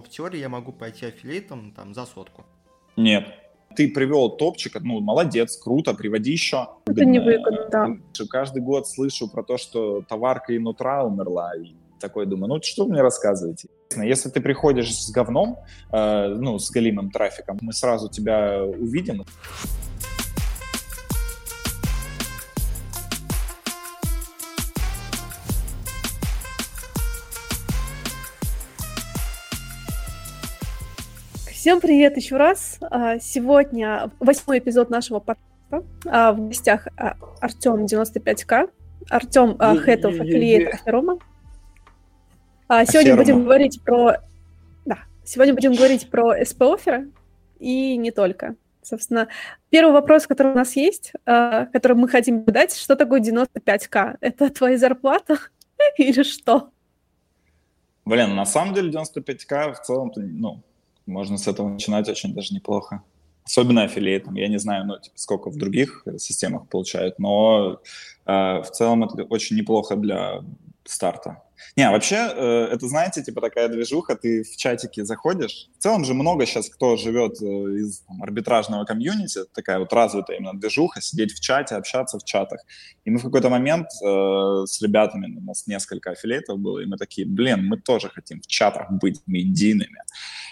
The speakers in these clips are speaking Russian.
В теории я могу пойти аффилиатом там за сотку. Нет. Ты привел топчик, ну, молодец, круто, приводи еще. Это не выгодно, да. Каждый год слышу про то, что товарка и нутра умерла, и такой думаю, ну что вы мне рассказываете? Если ты приходишь с говном, э, ну, с галимым трафиком, мы сразу тебя увидим. Всем привет еще раз. А, сегодня восьмой эпизод нашего подкаста. А, в гостях а, Артем 95К, Артем Хэтов, аффилиат Аферома. Сегодня будем говорить про... Да, сегодня будем говорить про СП-оферы и не только. Собственно, первый вопрос, который у нас есть, который мы хотим задать, что такое 95К? Это твоя зарплата или что? Блин, на самом деле 95К в целом, ну, можно с этого начинать очень даже неплохо. Особенно аффилиатом. Я не знаю, ну, типа, сколько в других системах получают, но э, в целом это очень неплохо для старта. Не, вообще, э, это, знаете, типа такая движуха, ты в чатике заходишь. В целом же много сейчас кто живет э, из там, арбитражного комьюнити, такая вот развитая именно движуха, сидеть в чате, общаться в чатах. И мы в какой-то момент э, с ребятами, у нас несколько аффилиатов было, и мы такие, блин, мы тоже хотим в чатах быть медийными.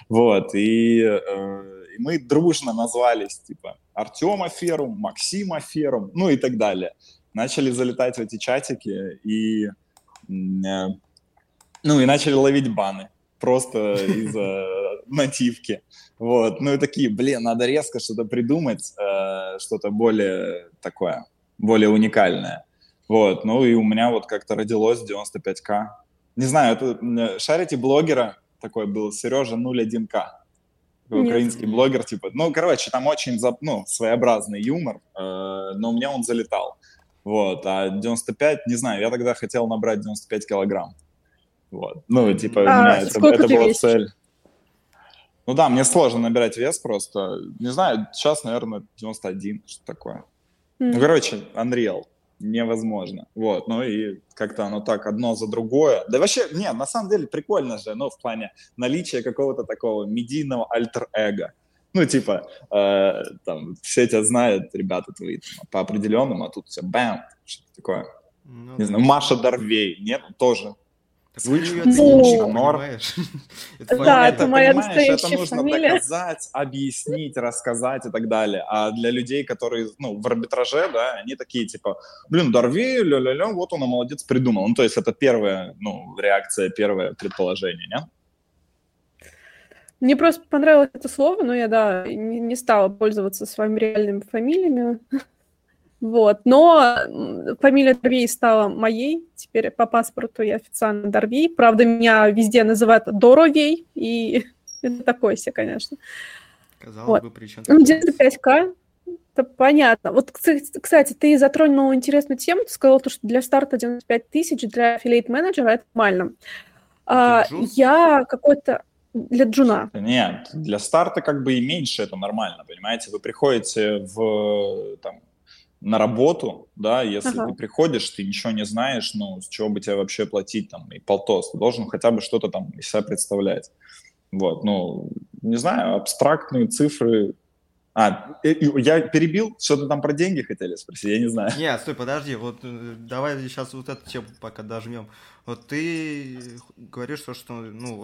Вот, и, э, и мы дружно назвались, типа, Артем Аферум, Максим Аферум, ну и так далее. Начали залетать в эти чатики, и ну и начали ловить баны просто из-за нативки. Вот, ну и такие, блин, надо резко что-то придумать, э, что-то более такое, более уникальное. Вот, ну и у меня вот как-то родилось 95к. Не знаю, это шарите блогера такой был, Сережа 01к. Украинский блогер, типа, ну, короче, там очень, ну, своеобразный юмор, э, но у меня он залетал. Вот, а 95, не знаю, я тогда хотел набрать 95 килограмм. Вот, ну, типа, а, меня это, это была весишь? цель. Ну да, мне сложно набирать вес просто. Не знаю, сейчас, наверное, 91, что такое. Mm. Ну, короче, Unreal. Невозможно. Вот, ну и как-то оно так одно за другое. Да вообще, нет, на самом деле прикольно же, ну, в плане наличия какого-то такого медийного альтер-эго. Ну, типа, э, там, все тебя знают, ребята твои, там, по определенному, а тут все бэм, что-то такое. Ну, не знаю, Маша Дарвей, нет, тоже. Звучит ну, норм. Это, да, это, это моя настоящая Это нужно фамилия. доказать, объяснить, рассказать и так далее. А для людей, которые, ну, в арбитраже, да, они такие, типа, блин, Дарвей, ля-ля-ля, вот он, молодец, придумал. Ну, то есть это первая, ну, реакция, первое предположение, нет? Мне просто понравилось это слово, но я, да, не, не стала пользоваться своими реальными фамилиями. Вот. Но фамилия Дорвей стала моей. Теперь по паспорту я официально Дорвей. Правда, меня везде называют Доровей, и это такое себе, конечно. Казалось вот. бы, причем... Ну, 95к, это понятно. Вот, кстати, ты затронул интересную тему. Ты сказал, что для старта 95 тысяч для аффилейт-менеджера это нормально. А, я какой-то для джуна. Нет, для старта как бы и меньше это нормально, понимаете? Вы приходите в, там, на работу, да, если ага. ты приходишь, ты ничего не знаешь, ну, с чего бы тебе вообще платить там и полтос, ты должен хотя бы что-то там из себя представлять. Вот, ну, не знаю, абстрактные цифры. А, я перебил, что-то там про деньги хотели спросить, я не знаю. Нет, стой, подожди, вот э, давай сейчас вот эту тему пока дожмем. Вот ты говоришь, что, что ну,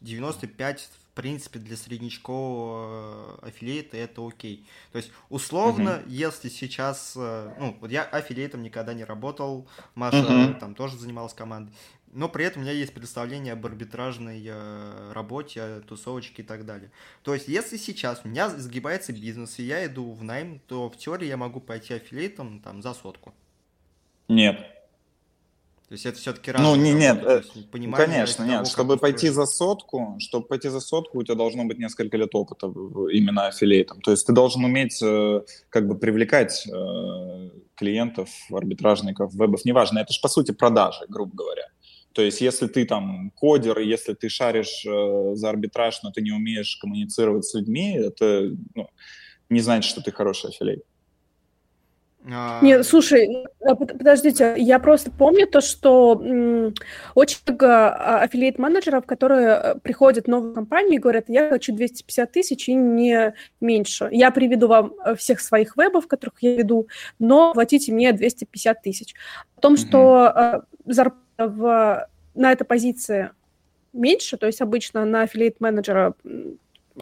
95 в принципе для среднечкового э, аффилиата это окей. То есть условно, uh-huh. если сейчас, э, ну вот я аффилиатом никогда не работал, Маша uh-huh. там тоже занималась командой, но при этом у меня есть представление об арбитражной э, работе, тусовочке и так далее. То есть, если сейчас у меня сгибается бизнес, и я иду в найм, то в теории я могу пойти аффилиатом там за сотку. Нет. То есть это все-таки разные Ну, не, нет, э, конечно, нет. Того, чтобы пойти за сотку, чтобы пойти за сотку, у тебя должно быть несколько лет опыта именно аффилиатом. То есть ты должен уметь э, как бы привлекать э, клиентов, арбитражников, вебов, неважно, это же по сути продажи, грубо говоря. То есть если ты там кодер, если ты шаришь за арбитраж, но ты не умеешь коммуницировать с людьми, это ну, не значит, что ты хороший аффилиат. А... Нет, слушай, а, подождите, я просто помню то, что очень много а, аффилиат-менеджеров, которые э, приходят в новую компанию и говорят, я хочу 250 тысяч и не меньше. Я приведу вам э, всех своих вебов, которых я веду, но платите мне 250 тысяч. О том, что зарплата в, на этой позиции меньше, то есть обычно на аффилиат-менеджера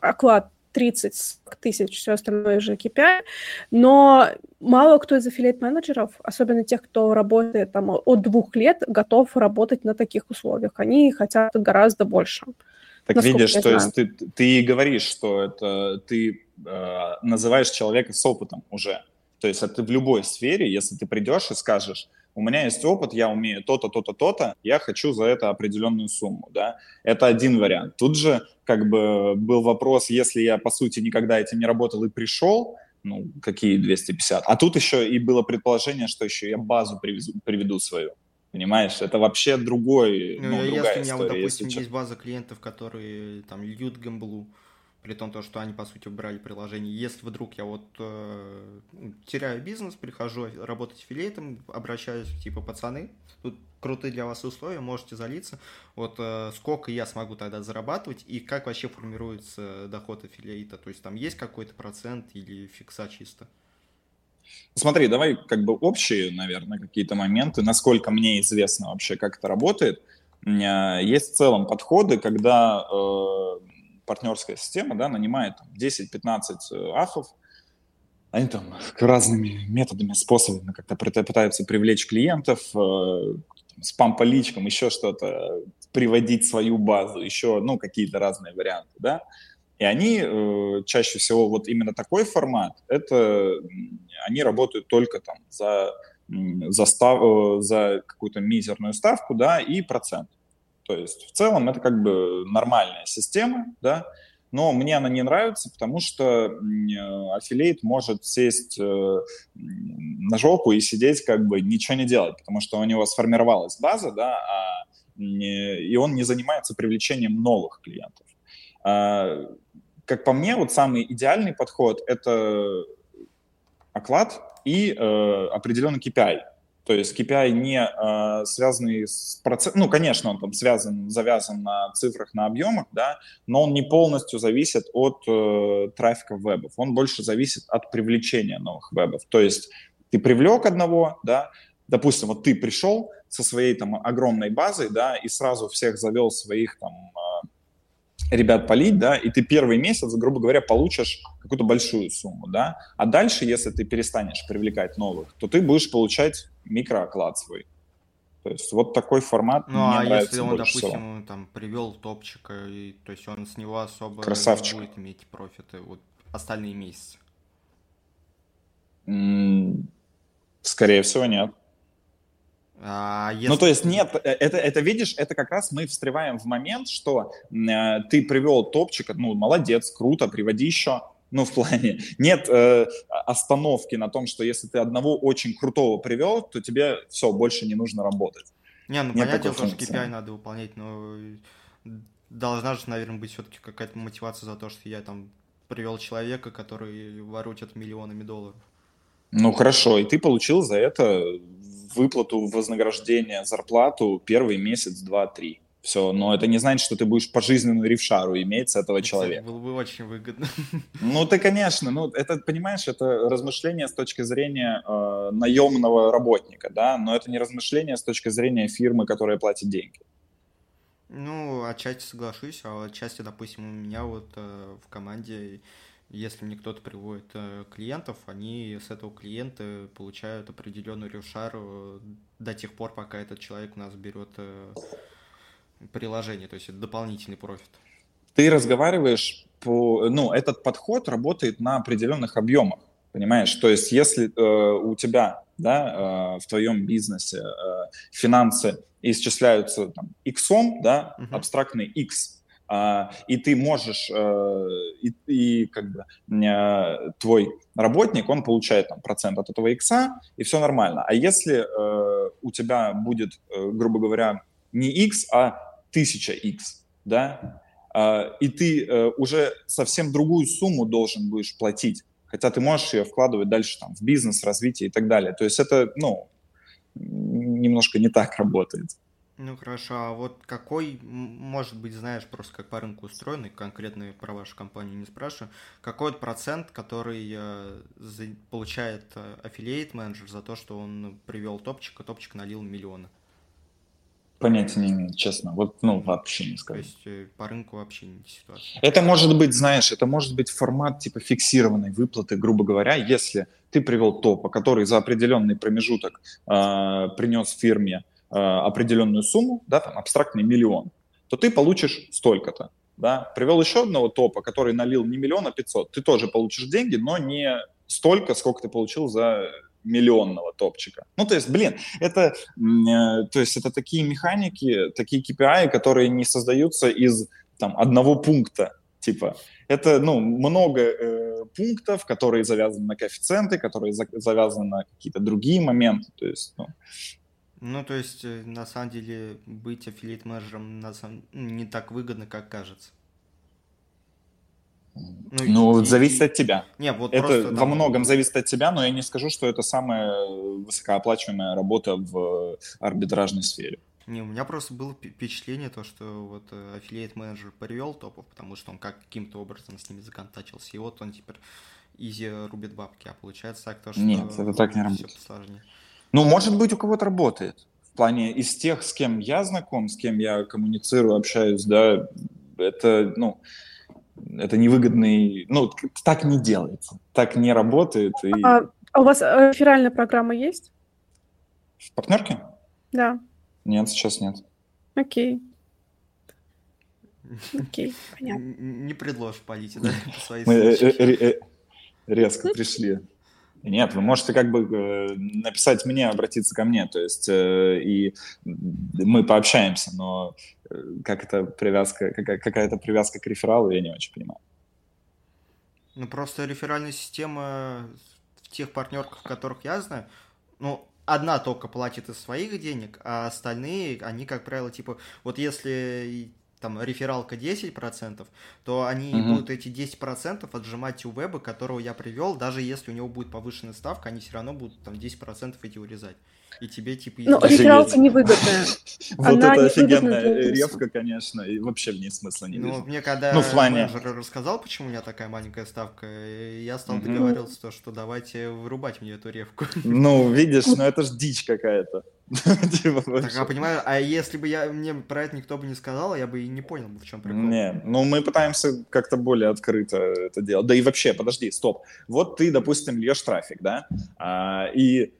оклад 30 тысяч, все остальное же KPI, но мало кто из аффилиат-менеджеров, особенно тех, кто работает там от двух лет, готов работать на таких условиях. Они хотят гораздо больше. Так видишь, то есть ты, ты говоришь, что это ты э, называешь человека с опытом уже. То есть это в любой сфере, если ты придешь и скажешь, у меня есть опыт, я умею то-то, то-то, то-то, я хочу за это определенную сумму, да. Это один вариант. Тут же как бы был вопрос, если я, по сути, никогда этим не работал и пришел, ну, какие 250? А тут еще и было предположение, что еще я базу привезу, приведу свою. Понимаешь, это вообще другой, ну, ну другая если история. у меня, вот, допустим, есть база клиентов, которые там льют гамблу, при том, то, что они, по сути, убрали приложение. Если вдруг я вот э, теряю бизнес, прихожу работать аффилиатом, обращаюсь, типа, пацаны, тут крутые для вас условия, можете залиться, вот э, сколько я смогу тогда зарабатывать и как вообще формируется доход аффилиата, то есть там есть какой-то процент или фикса чисто? Смотри, давай как бы общие, наверное, какие-то моменты, насколько мне известно вообще, как это работает. Есть в целом подходы, когда э, партнерская система, да, нанимает 10-15 э, афов, они там разными методами, способами как-то пытаются привлечь клиентов, э, спам по личкам, еще что-то, приводить свою базу, еще, ну, какие-то разные варианты, да. И они э, чаще всего, вот именно такой формат, это они работают только там за, за, став, э, за какую-то мизерную ставку, да, и процент. То есть в целом это как бы нормальная система, да, но мне она не нравится, потому что аффилейт может сесть э, на жопу и сидеть как бы ничего не делать, потому что у него сформировалась база, да, а не, и он не занимается привлечением новых клиентов. А, как по мне, вот самый идеальный подход – это оклад и э, определенный KPI – то есть KPI не э, связанный с процессом, ну, конечно, он там связан, завязан на цифрах, на объемах, да, но он не полностью зависит от э, трафика вебов, он больше зависит от привлечения новых вебов. То есть ты привлек одного, да, допустим, вот ты пришел со своей там огромной базой, да, и сразу всех завел своих там э, ребят полить, да, и ты первый месяц, грубо говоря, получишь какую-то большую сумму, да, а дальше, если ты перестанешь привлекать новых, то ты будешь получать микрооклад свой. То есть вот такой формат ну, мне а нравится если он, допустим, всего. там привел топчика, и, то есть он с него особо Красавчик. не будет иметь профиты вот остальные месяцы? скорее всего, нет. А если... Ну, то есть нет, э, это, это, видишь, это как раз мы встреваем в момент, что э, ты привел топчика, ну, молодец, круто, приводи еще, ну, в плане, нет э, остановки на том, что если ты одного очень крутого привел, то тебе все, больше не нужно работать. Не, ну, нет понятно, что KPI надо выполнять, но должна же, наверное, быть все-таки какая-то мотивация за то, что я там привел человека, который воротит миллионами долларов. Ну, хорошо, и ты получил за это выплату вознаграждения, зарплату первый месяц, два, три. Все, но это не значит, что ты будешь пожизненную ревшару иметь с этого это, человека. Было бы очень выгодно. Ну, ты, конечно, ну, это, понимаешь, это размышление с точки зрения э, наемного работника, да, но это не размышление с точки зрения фирмы, которая платит деньги. Ну, отчасти соглашусь, а отчасти, допустим, у меня вот э, в команде, если мне кто-то приводит э, клиентов, они с этого клиента получают определенную ревшару до тех пор, пока этот человек у нас берет э, приложение, то есть это дополнительный профит. Ты разговариваешь по, ну, этот подход работает на определенных объемах, понимаешь? То есть если э, у тебя, да, э, в твоем бизнесе э, финансы исчисляются там x, да, uh-huh. абстрактный x, Uh, и ты можешь, uh, и, и как бы uh, твой работник, он получает там процент от этого X, и все нормально. А если э, у тебя будет, грубо говоря, не X, а 1000x, да, а, и ты э, уже совсем другую сумму должен будешь платить хотя ты можешь ее вкладывать дальше там в бизнес, развитие и так далее. То есть это, ну, немножко не так работает. Ну хорошо, а вот какой, может быть, знаешь, просто как по рынку устроены, конкретно про вашу компанию не спрашиваю, какой процент, который э, получает э, аффилиейт менеджер за то, что он привел топчик, а топчик налил миллионы? Понятия не имею, честно. Вот, ну, вообще не скажу. То есть э, по рынку вообще не ситуация. Это может быть, знаешь, это может быть формат типа фиксированной выплаты, грубо говоря, если ты привел топа, который за определенный промежуток э, принес фирме Э, определенную сумму, да, там абстрактный миллион, то ты получишь столько-то. Да? Привел еще одного топа, который налил не миллион, а 500. Ты тоже получишь деньги, но не столько, сколько ты получил за миллионного топчика. Ну, то есть, блин, это, э, то есть это такие механики, такие KPI, которые не создаются из там, одного пункта. Типа, это, ну, много э, пунктов, которые завязаны на коэффициенты, которые за, завязаны на какие-то другие моменты. То есть, ну, ну, то есть, э, на самом деле, быть аффилиат менеджером на самом... Ну, не так выгодно, как кажется. Ну, ну и, зависит от тебя. Не, вот это просто, во там... многом зависит от тебя, но я не скажу, что это самая высокооплачиваемая работа в арбитражной сфере. Не, у меня просто было впечатление, то, что вот э, аффилиат менеджер привел топов, потому что он как каким-то образом с ними законтачился, и вот он теперь изи рубит бабки, а получается так, то, что... Нет, это так не работает. Посложнее. Ну, может быть, у кого-то работает. В плане из тех, с кем я знаком, с кем я коммуницирую, общаюсь, да, это, ну, это невыгодный, ну, так не делается, так не работает. И... А, а у вас э, реферальная программа есть? В партнерке? Да. Нет, сейчас нет. Окей. Окей, понятно. Не предложишь полить, да, по своей Мы э, э, резко пришли. Нет, вы можете как бы э, написать мне, обратиться ко мне, то есть э, и мы пообщаемся, но э, как это привязка, какая- какая-то привязка к рефералу, я не очень понимаю. Ну, просто реферальная система в тех партнерках, которых я знаю, ну, одна только платит из своих денег, а остальные, они, как правило, типа, вот если там рефералка 10%, то они угу. будут эти 10% отжимать у веба, которого я привел, даже если у него будет повышенная ставка, они все равно будут там 10% эти урезать. И тебе типа... Ну, рефералка невыгодная. Вот это офигенная ревка, конечно, и вообще в ней смысла не ну, вижу. Ну, мне когда ну, плане... рассказал, почему у меня такая маленькая ставка, я стал договариваться, что давайте вырубать мне эту ревку. Ну, видишь, ну это ж дичь какая-то. Типа, так, я понимаю, а если бы я, мне про это никто бы не сказал, я бы и не понял, в чем прикол. Не, ну мы пытаемся как-то более открыто это делать. Да и вообще, подожди, стоп. Вот ты, допустим, льешь трафик, да, а, и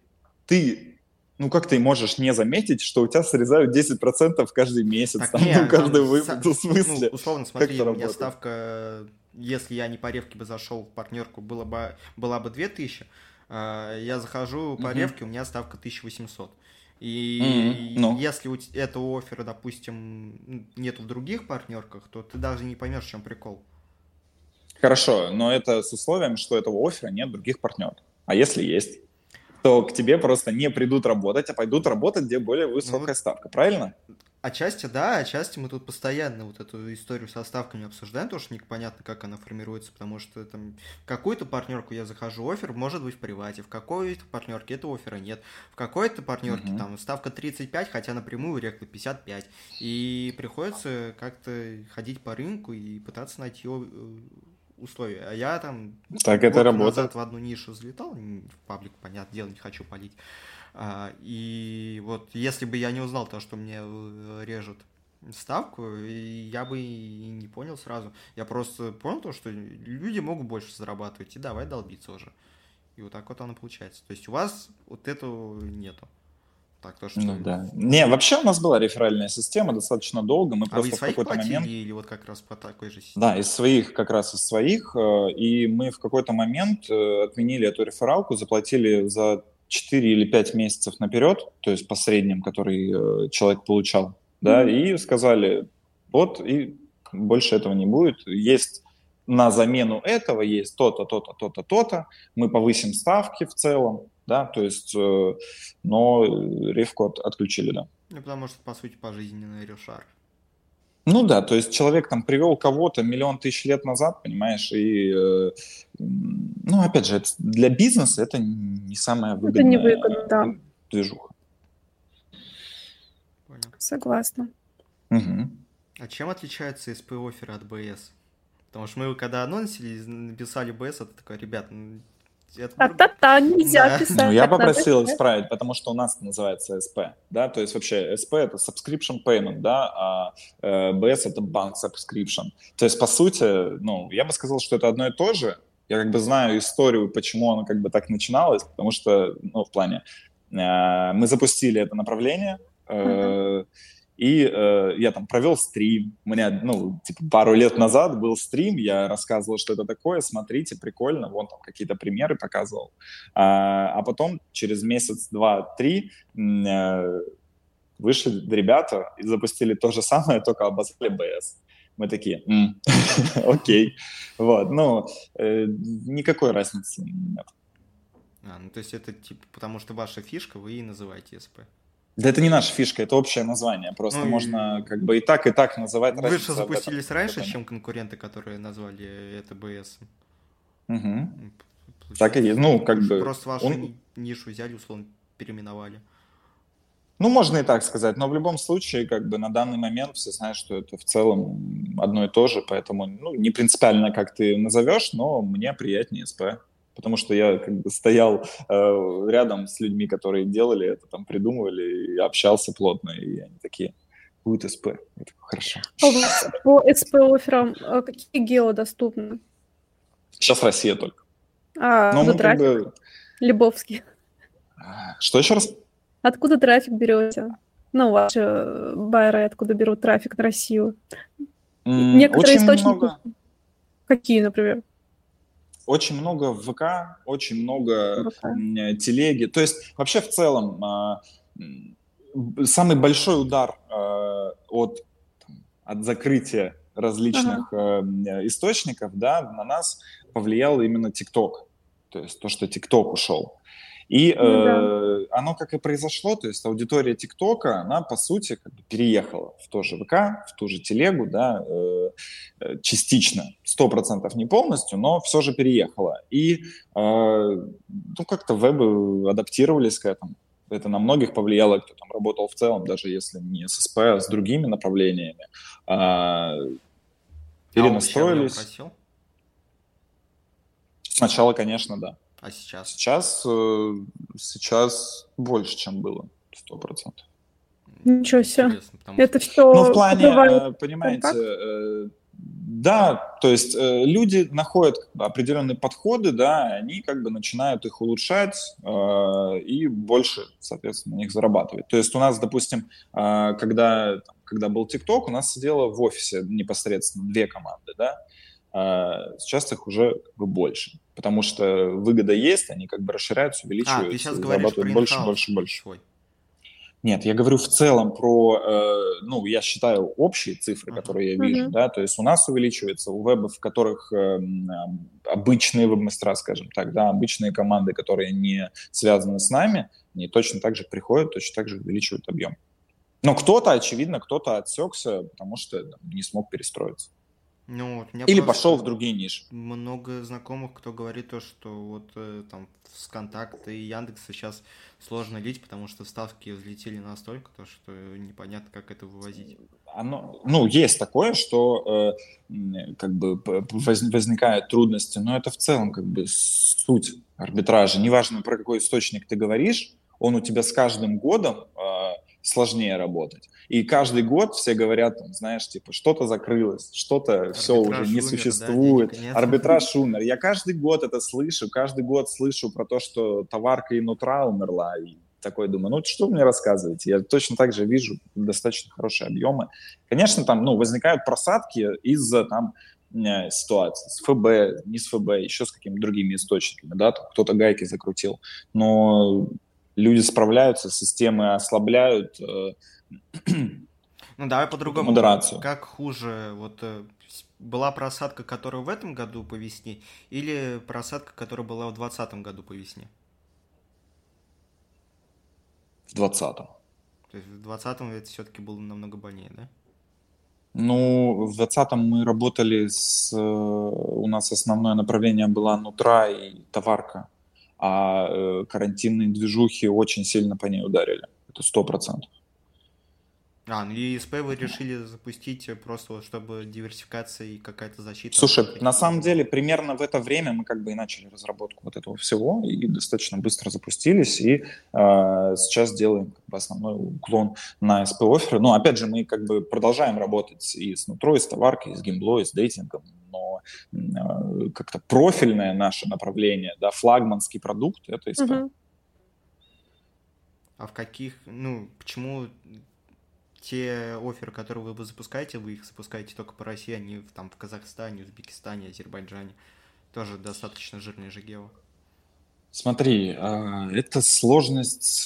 ты ну как ты можешь не заметить, что у тебя срезают 10% каждый месяц, так, там, не, ну, каждый выпуск, в смысле? Ну, условно, смотри, у меня ставка, если я не по ревке бы зашел в партнерку, было бы, была бы 2000, а, я захожу по угу. ревке, у меня ставка 1800. И mm-hmm. если у этого оффера, допустим, нет в других партнерках, то ты даже не поймешь, в чем прикол. Хорошо, но это с условием, что этого оффера нет других партнеров. А если есть? то к тебе просто не придут работать, а пойдут работать, где более высокая ну, ставка, правильно? Отчасти да, отчасти мы тут постоянно вот эту историю со ставками обсуждаем, потому что непонятно, как она формируется, потому что там какую-то партнерку я захожу, офер может быть в привате, в какой-то партнерке этого оффера нет, в какой-то партнерке угу. там ставка 35, хотя напрямую рекла 55, и приходится как-то ходить по рынку и пытаться найти э, условия. А я там так это работает. назад в одну нишу взлетал, в паблик, понятное дело, не хочу палить. А, и вот если бы я не узнал то, что мне э, режут ставку, я бы и не понял сразу. Я просто понял то, что люди могут больше зарабатывать, и давай долбиться уже. И вот так вот оно получается. То есть у вас вот этого нету. Так, то, что... Ну да. Не, вообще у нас была реферальная система достаточно долго. Мы а просто вы в какой-то момент... или вот как раз по такой же системе? Да, из своих, как раз из своих. Э, и мы в какой-то момент э, отменили эту рефералку, заплатили за 4 или 5 месяцев наперед, то есть по средним, который э, человек получал, да, mm-hmm. и сказали, вот, и больше этого не будет. Есть на замену этого есть то-то, то-то, то-то, то-то. Мы повысим ставки в целом, да, то есть, э, но ревку от, отключили, да. Ну, потому что, по сути, пожизненный решар. Ну да, то есть человек там привел кого-то миллион тысяч лет назад, понимаешь, и э, Ну, опять же, для бизнеса это не самая выгодная это не выгодно, да. движуха. Понял. Согласна. Угу. А чем отличается SP офер от BS? Потому что мы когда анонсили, написали BS, это такой, ребят, это... Та-та-та, нельзя да. писать. Ну, я попросил исправить, потому что у нас это называется SP, да, то есть вообще SP это subscription payment, да, а э, BS это bank subscription. То есть, по сути, ну, я бы сказал, что это одно и то же. Я как бы знаю историю, почему оно как бы так начиналось, потому что, ну, в плане, э, мы запустили это направление, э, uh-huh. И э, я там провел стрим. У меня, ну, типа, пару лет назад был стрим, я рассказывал, что это такое, смотрите, прикольно, вон там какие-то примеры показывал. А, а потом через месяц, два, три э, вышли ребята и запустили то же самое, только обозвали БС. Мы такие, окей. Вот, ну, э, никакой разницы нет. А, ну то есть это типа, потому что ваша фишка, вы и называете СП. Да это не наша фишка, это общее название. Просто ну, можно как бы и так, и так называть. Вы же запустились раньше, этом. чем конкуренты, которые назвали это БС. Угу. Так и есть. Ну, как бы... Просто вашу он... нишу взяли, условно, переименовали. Ну, можно и так сказать, но в любом случае, как бы на данный момент все знают, что это в целом одно и то же, поэтому, ну, не принципиально, как ты назовешь, но мне приятнее СП потому что я как бы стоял э, рядом с людьми, которые делали это, там придумывали, и общался плотно, и они такие, будет СП. Я такой, хорошо. По СП офферам э, какие гео доступны? Сейчас Россия только. А, Но мы как бы... Лебовский. Что еще раз? Откуда трафик берете? Ну, ваши байеры откуда берут трафик на Россию? Mm, Некоторые источники. Много... Какие, например? Очень много в ВК, очень много ВК. телеги. То есть вообще в целом а, самый большой удар а, от, от закрытия различных ага. источников да, на нас повлиял именно ТикТок. То есть то, что ТикТок ушел. И ну, э, да. оно как и произошло, то есть аудитория ТикТока, она по сути как бы переехала в то же ВК, в ту же телегу, да, э, э частично, сто процентов не полностью, но все же переехала. И э, ну как-то вебы адаптировались к этому. Это на многих повлияло, кто там работал в целом, даже если не с СП, а с другими направлениями. А, перенастроились. А Сначала, конечно, да. А сейчас? Сейчас, э, сейчас больше, чем было, сто процентов. Ничего себе. Это что? Ну, в плане, э, понимаете, э, да, то есть э, люди находят определенные подходы, да, они как бы начинают их улучшать э, и больше, соответственно, на них зарабатывать. То есть у нас, допустим, э, когда, когда был ТикТок, у нас сидело в офисе непосредственно две команды, да, сейчас их уже как бы больше, потому что выгода есть, они как бы расширяются, увеличиваются, а, ты сейчас зарабатывают больше, больше, больше. Свой. Нет, я говорю в целом про, э, ну, я считаю общие цифры, uh-huh. которые я вижу, uh-huh. да, то есть у нас увеличивается, у вебов, в которых э, обычные веб-мастера, скажем так, да, обычные команды, которые не связаны с нами, они точно так же приходят, точно так же увеличивают объем. Но кто-то, очевидно, кто-то отсекся, потому что там, не смог перестроиться. Ну, вот Или пошел в другие ниши. Много знакомых, кто говорит то, что вот э, там с контакта и Яндекса сейчас сложно лить, потому что ставки взлетели настолько, то, что непонятно, как это вывозить. Оно, ну, есть такое, что э, как бы возникают трудности, но это в целом как бы суть арбитража. Неважно, про какой источник ты говоришь, он у тебя с каждым годом э, сложнее работать. И каждый год все говорят, там, знаешь, типа, что-то закрылось, что-то все уже не умер, существует. Да, Арбитраж умер. Я каждый год это слышу, каждый год слышу про то, что товарка и нутра умерла. И такой думаю, ну что вы мне рассказываете? Я точно так же вижу достаточно хорошие объемы. Конечно, там ну, возникают просадки из-за там э, ситуации с ФБ, не с ФБ, еще с какими-то другими источниками, да, кто-то гайки закрутил. Но люди справляются, системы ослабляют, э, ну, давай по-другому. Модерацию. Как хуже, вот э, была просадка, которая в этом году по весне, или просадка, которая была в 2020 году по весне? В 2020. То есть в 2020 это все-таки было намного больнее, да? Ну, в 2020 мы работали с... Э, у нас основное направление было нутра и товарка, а э, карантинные движухи очень сильно по ней ударили. Это сто процентов. А, ну и СП вы решили запустить просто, чтобы диверсификация и какая-то защита. Слушай, на самом деле, примерно в это время мы как бы и начали разработку вот этого всего, и достаточно быстро запустились, и э, сейчас делаем как бы основной уклон на СП оферы. Ну, опять же, мы как бы продолжаем работать и с нутро, и с товаркой, и с геймблой, и с дейтингом, но э, как-то профильное наше направление, да, флагманский продукт — это СП. Угу. А в каких, ну, почему те оферы, которые вы запускаете, вы их запускаете только по России, а там в Казахстане, Узбекистане, Азербайджане. Тоже достаточно жирные же гео. Смотри, а, это сложность с,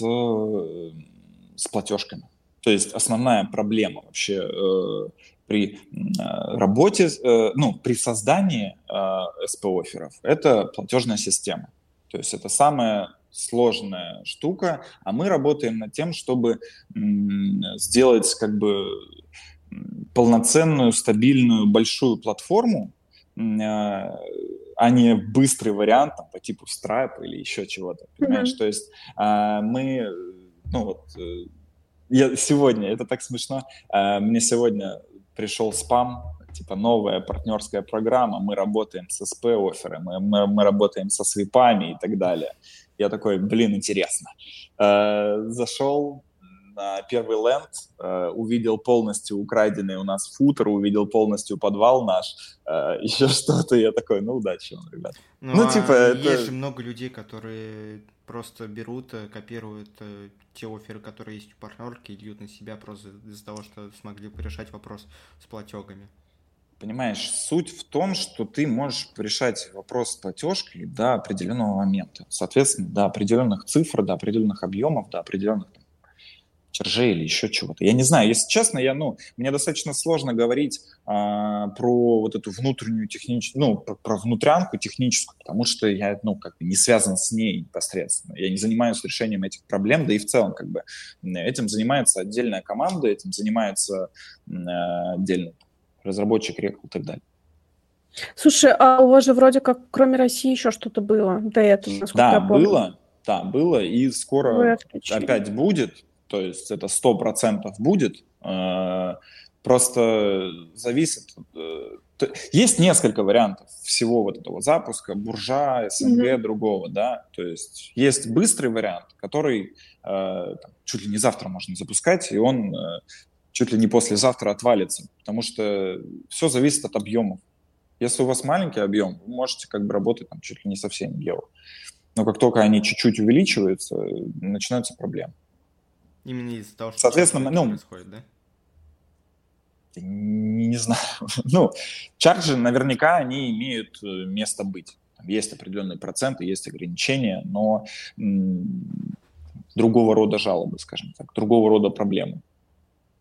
с платежками. То есть основная проблема вообще э, при работе, э, ну, при создании СП-офферов – это платежная система. То есть это самая сложная штука, а мы работаем над тем, чтобы сделать как бы полноценную, стабильную, большую платформу, а, а не быстрый вариант там, по типу Stripe или еще чего-то, понимаешь? Mm-hmm. То есть а, мы, ну вот, э, я сегодня, это так смешно, а, мне сегодня пришел спам, типа новая партнерская программа, мы работаем с СП-оффером, мы, мы, мы работаем со свипами и так далее. Я такой, блин, интересно. Э, зашел на первый ленд, э, увидел полностью украденный у нас футер, увидел полностью подвал наш, э, еще что-то, я такой, ну, удачи вам, ребят. Ну, ну а типа, это... есть же много людей, которые просто берут, копируют те оферы, которые есть у партнерки, и льют на себя просто из-за того, что смогли порешать вопрос с платегами. Понимаешь, суть в том, что ты можешь решать вопрос с платежкой до определенного момента. Соответственно, до определенных цифр, до определенных объемов, до определенных там, чержей или еще чего-то. Я не знаю, если честно, я, ну, мне достаточно сложно говорить а, про вот эту внутреннюю техническую, ну, про, про внутрянку техническую, потому что я, ну, как бы не связан с ней непосредственно. Я не занимаюсь решением этих проблем, да и в целом, как бы, этим занимается отдельная команда, этим занимается э, отдельно разработчик рекал и так далее. Слушай, а у вас же вроде как кроме России еще что-то было до этого, Да, я помню. было, да, было, и скоро опять будет, то есть это сто процентов будет, э, просто зависит. Э, есть несколько вариантов всего вот этого запуска, буржа, СНГ, mm-hmm. другого, да, то есть есть быстрый вариант, который э, чуть ли не завтра можно запускать, и он чуть ли не послезавтра отвалится, потому что все зависит от объемов. Если у вас маленький объем, вы можете как бы работать там чуть ли не со всеми гео. Но как только они чуть-чуть увеличиваются, начинаются проблемы. Именно из-за того, что Соответственно, ну, происходит, да? Не, не знаю. ну, чарджи наверняка они имеют э, место быть. Там есть определенные проценты, есть ограничения, но м- другого рода жалобы, скажем так, другого рода проблемы.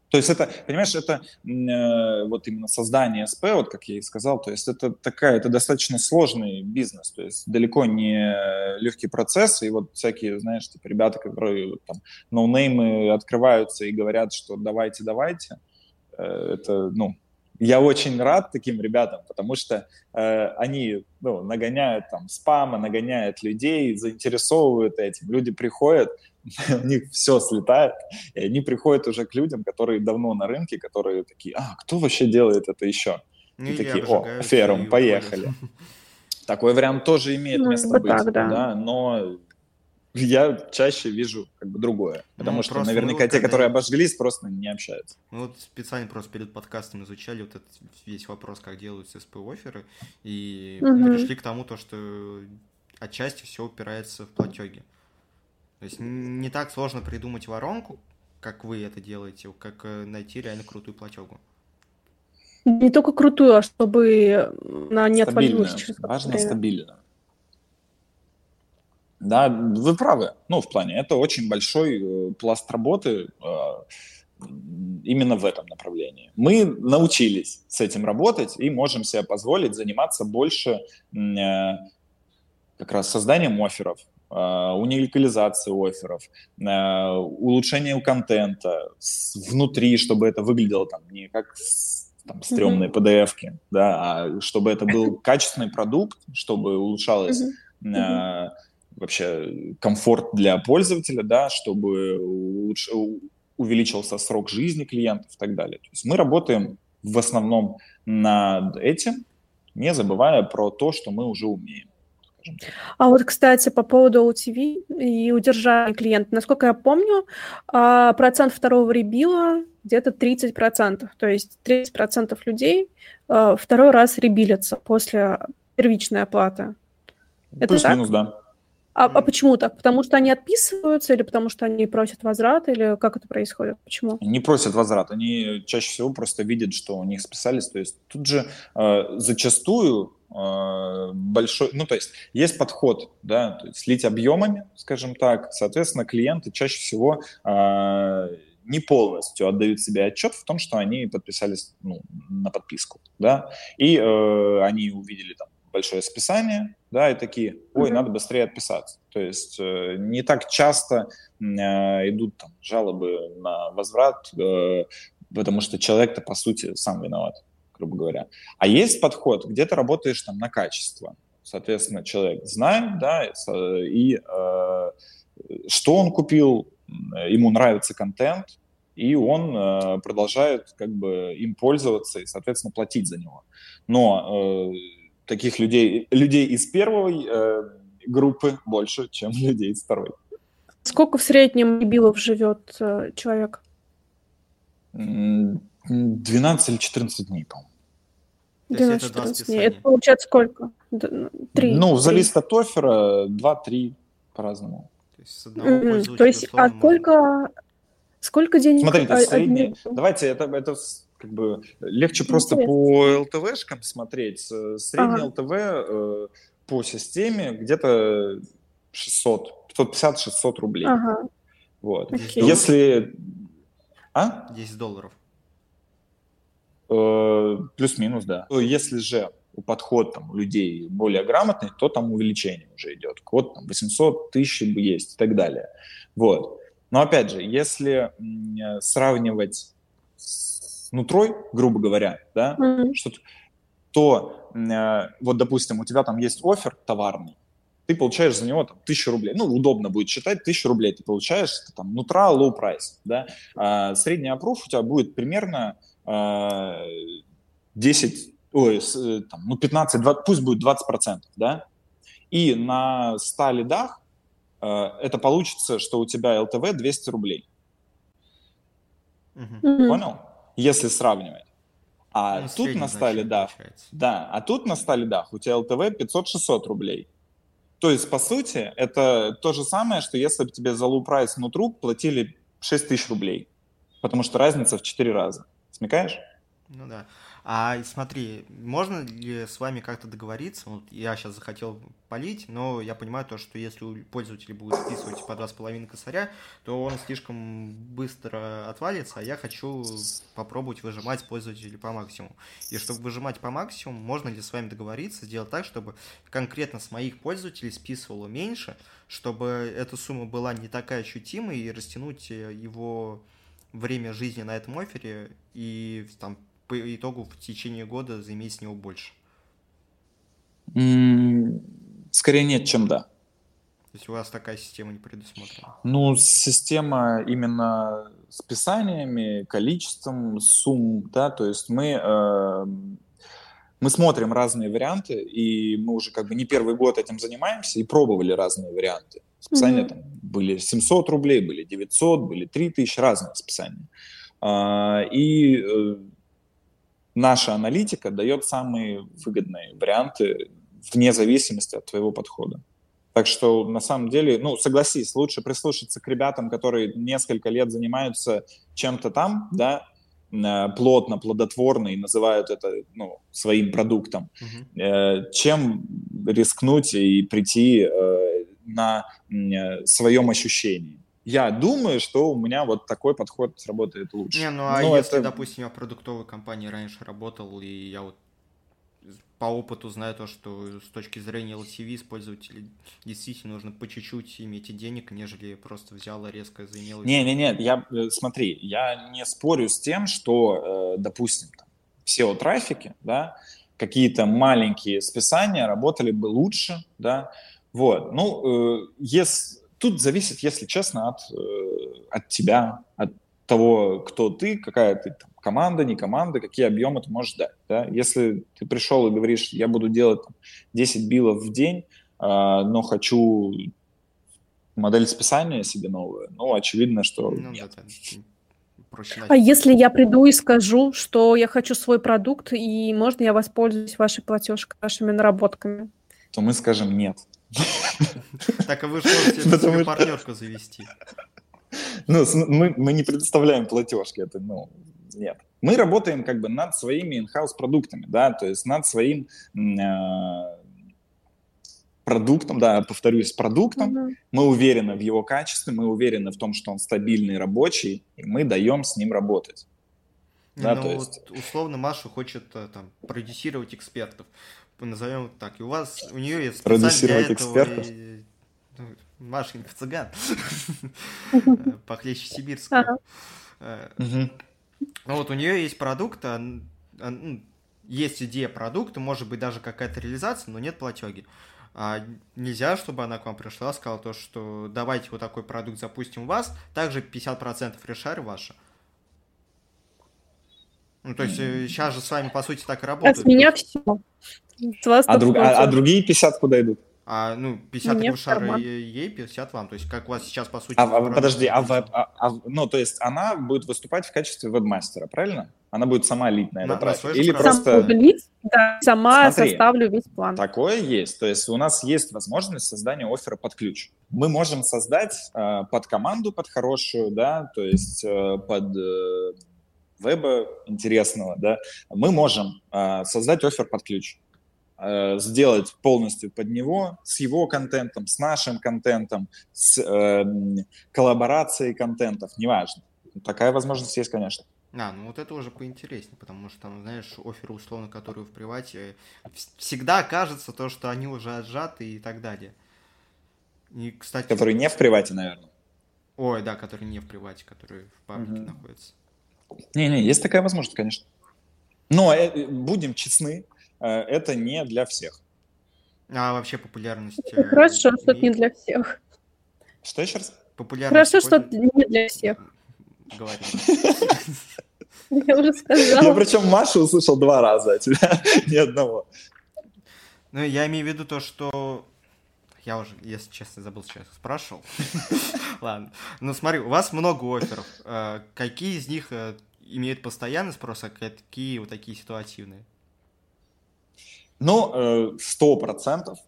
То есть это, понимаешь, это э, вот именно создание СП, вот как я и сказал, то есть это такая, это достаточно сложный бизнес, то есть далеко не легкий процесс, и вот всякие, знаешь, типа ребята, которые вот, там ноунеймы открываются и говорят, что давайте, давайте, э, это, ну, я очень рад таким ребятам, потому что э, они ну, нагоняют там спама, нагоняют людей, заинтересовывают этим. Люди приходят, у них все слетает, и они приходят уже к людям, которые давно на рынке, которые такие, а, кто вообще делает это еще? Ну, и такие, о, ферум, поехали. Такой вариант тоже имеет ну, место быть, так, да. да, но я чаще вижу как бы другое. Потому ну, что наверняка те, когда... которые обожглись, просто не общаются. Мы вот специально просто перед подкастом изучали вот этот весь вопрос, как делаются СП-оферы, и угу. пришли к тому, то, что отчасти все упирается в платеги. То есть не так сложно придумать воронку, как вы это делаете, как э, найти реально крутую платегу. Не только крутую, а чтобы она не отвалилась через Важно время. стабильно. Да, вы правы. Ну, в плане, это очень большой э, пласт работы э, именно в этом направлении. Мы научились с этим работать и можем себе позволить заниматься больше э, как раз созданием офферов, уникализации офферов, uh, улучшение контента внутри, чтобы это выглядело там не как там, стрёмные mm-hmm. PDF-ки, да, а чтобы это был качественный продукт, чтобы улучшалось mm-hmm. э, вообще комфорт для пользователя, да, чтобы улуч... увеличился срок жизни клиентов и так далее. То есть мы работаем в основном над этим, не забывая про то, что мы уже умеем. А вот, кстати, по поводу OTV и удержания клиента. Насколько я помню, а, процент второго ребила где-то 30%. То есть 30% людей а, второй раз ребилятся после первичной оплаты. Плюс-минус, да. А, а почему так? Потому что они отписываются или потому что они просят возврат, или как это происходит? Почему? Не просят возврат, они чаще всего просто видят, что у них списались. То есть тут же э, зачастую э, большой, ну то есть есть подход, да, то есть слить объемами, скажем так, соответственно клиенты чаще всего э, не полностью отдают себе отчет в том, что они подписались ну, на подписку, да, и э, они увидели там большое списание, да, и такие, ой, mm-hmm. надо быстрее отписаться. То есть э, не так часто э, идут там жалобы на возврат, э, потому что человек-то, по сути, сам виноват, грубо говоря. А есть подход, где ты работаешь там на качество. Соответственно, человек знает, да, и э, что он купил, ему нравится контент, и он э, продолжает как бы им пользоваться и, соответственно, платить за него. Но э, таких людей, людей из первой э, группы больше, чем людей из второй. Сколько в среднем билов живет э, человек? 12 или 14 дней, по-моему. 12-14 дней. Это получается сколько? Три. Ну, зависит от оффера, 2-3 по-разному. То есть, с одного mm-hmm. То есть а сколько, сколько денег? Смотрите, средний... Давайте, это, это как бы легче просто по ЛТВшкам смотреть. Средний ага. ЛТВ э, по системе где-то 600, 550-600 рублей. Ага. Вот. Окей. Если... А? 10 долларов. Э, плюс-минус, да. Если же у подход там, у людей более грамотный, то там увеличение уже идет. Код там 800 тысяч есть и так далее. Вот. Но опять же, если сравнивать нутрой, грубо говоря, да, mm-hmm. что то э, вот, допустим, у тебя там есть офер товарный, ты получаешь за него там, тысячу рублей. Ну, удобно будет считать, тысячу рублей ты получаешь, там, нутра, low price, да. А средний approve у тебя будет примерно э, 10, ой, э, там, ну, 15, 20, пусть будет 20 процентов, да. И на 100 лидах э, это получится, что у тебя LTV 200 рублей. Mm-hmm. Понял? Если сравнивать. А ну, тут на 100 лидах, да, а тут на 100 лидах у тебя ЛТВ 500-600 рублей. То есть, по сути, это то же самое, что если бы тебе за low внутрь платили 6 тысяч рублей. Потому что разница в 4 раза. Смекаешь? Ну да. А смотри, можно ли с вами как-то договориться? Вот я сейчас захотел полить, но я понимаю то, что если у пользователя будет списывать по 2,5 косаря, то он слишком быстро отвалится, а я хочу попробовать выжимать пользователя по максимуму. И чтобы выжимать по максимуму, можно ли с вами договориться, сделать так, чтобы конкретно с моих пользователей списывало меньше, чтобы эта сумма была не такая ощутимой и растянуть его время жизни на этом офере и там по итогу в течение года заиметь с него больше? Скорее нет, чем да. То есть у вас такая система не предусмотрена? Ну, система именно с писаниями, количеством сумм, да, то есть мы, э, мы смотрим разные варианты, и мы уже как бы не первый год этим занимаемся и пробовали разные варианты. Списания mm-hmm. там были 700 рублей, были 900, были 3000, разные списания. А, и э, наша аналитика дает самые выгодные варианты вне зависимости от твоего подхода. Так что, на самом деле, ну, согласись, лучше прислушаться к ребятам, которые несколько лет занимаются чем-то там, да, э, плотно, плодотворно и называют это ну, своим продуктом, uh-huh. чем рискнуть и прийти э, на своем ощущении я думаю, что у меня вот такой подход сработает лучше. Не, ну а Но если, это... допустим, я в продуктовой компании раньше работал, и я вот по опыту знаю то, что с точки зрения LTV использователей действительно нужно по чуть-чуть иметь и денег, нежели просто взял и резко заимел. Не-не-не, я, э, смотри, я не спорю с тем, что, э, допустим, SEO-трафике, да, какие-то маленькие списания работали бы лучше, да, вот. Ну, э, если, тут зависит, если честно, от, э, от тебя, от того, кто ты, какая ты там, команда, не команда, какие объемы ты можешь дать. Да? Если ты пришел и говоришь, я буду делать там, 10 билов в день, э, но хочу модель списания себе новую, ну, очевидно, что ну, нет. Да, да. Проще а если я приду и скажу, что я хочу свой продукт, и можно я воспользуюсь вашей платежкой, вашими наработками? То мы скажем нет. Так, а вы же можете партнерку завести. Ну, мы, мы не предоставляем платежки, это, ну, нет. Мы работаем как бы над своими in-house продуктами, да, то есть над своим э, продуктом, да, повторюсь, продуктом. Mm-hmm. Мы уверены в его качестве, мы уверены в том, что он стабильный, рабочий, и мы даем с ним работать. Да, ну, то есть... вот, условно Маша хочет э, там продюсировать экспертов, назовем так, и у вас, у нее есть продюсировать экспертов. И, ну, Машенька цыган, похлеще сибирского. Э, ну вот у нее есть продукт, ну, есть идея продукта, может быть даже какая-то реализация, но нет платеги. А нельзя, чтобы она к вам пришла, сказала то, что давайте вот такой продукт запустим у вас, также 50% решар ваша. Ну, то есть сейчас э, же с вами, по сути, так и работает. От меня все. А, друг, а, а другие 50 куда идут? А, ну, 50 решар ей, 50 вам. То есть, как у вас сейчас, по сути... А, а подожди, а, веб, а, а, ну, то есть, она будет выступать в качестве веб-мастера, правильно? Она будет сама лить на этот трафик? Или просто... лить, да, сама Смотри, составлю весь план. Такое есть. То есть у нас есть возможность создания оффера под ключ. Мы можем создать э, под команду, под хорошую, да, то есть э, под э, веба интересного, да, мы можем э, создать офер под ключ э, сделать полностью под него, с его контентом, с нашим контентом, с э, коллаборацией контентов, неважно. Такая возможность есть, конечно. А, ну вот это уже поинтереснее, потому что там, знаешь, оферы условно, которые в привате, всегда кажется то, что они уже отжаты и так далее. И, кстати... Которые не в привате, наверное. Ой, да, которые не в привате, которые в паблике угу. находятся. Не-не, есть такая возможность, конечно. Но э, будем честны, э, это не для всех. А вообще популярность... Э, Хорошо, что это не для всех. Что еще раз? Популярность Хорошо, что это не для всех говорим. Я уже сказала. Я причем Машу услышал два раза, а тебя ни одного. Ну, я имею в виду то, что... Я уже, если честно, забыл, что я спрашивал. Ладно. Ну, смотри, у вас много офферов. Э, какие из них э, имеют постоянный спрос, а какие вот такие ситуативные? Ну, э, сто процентов.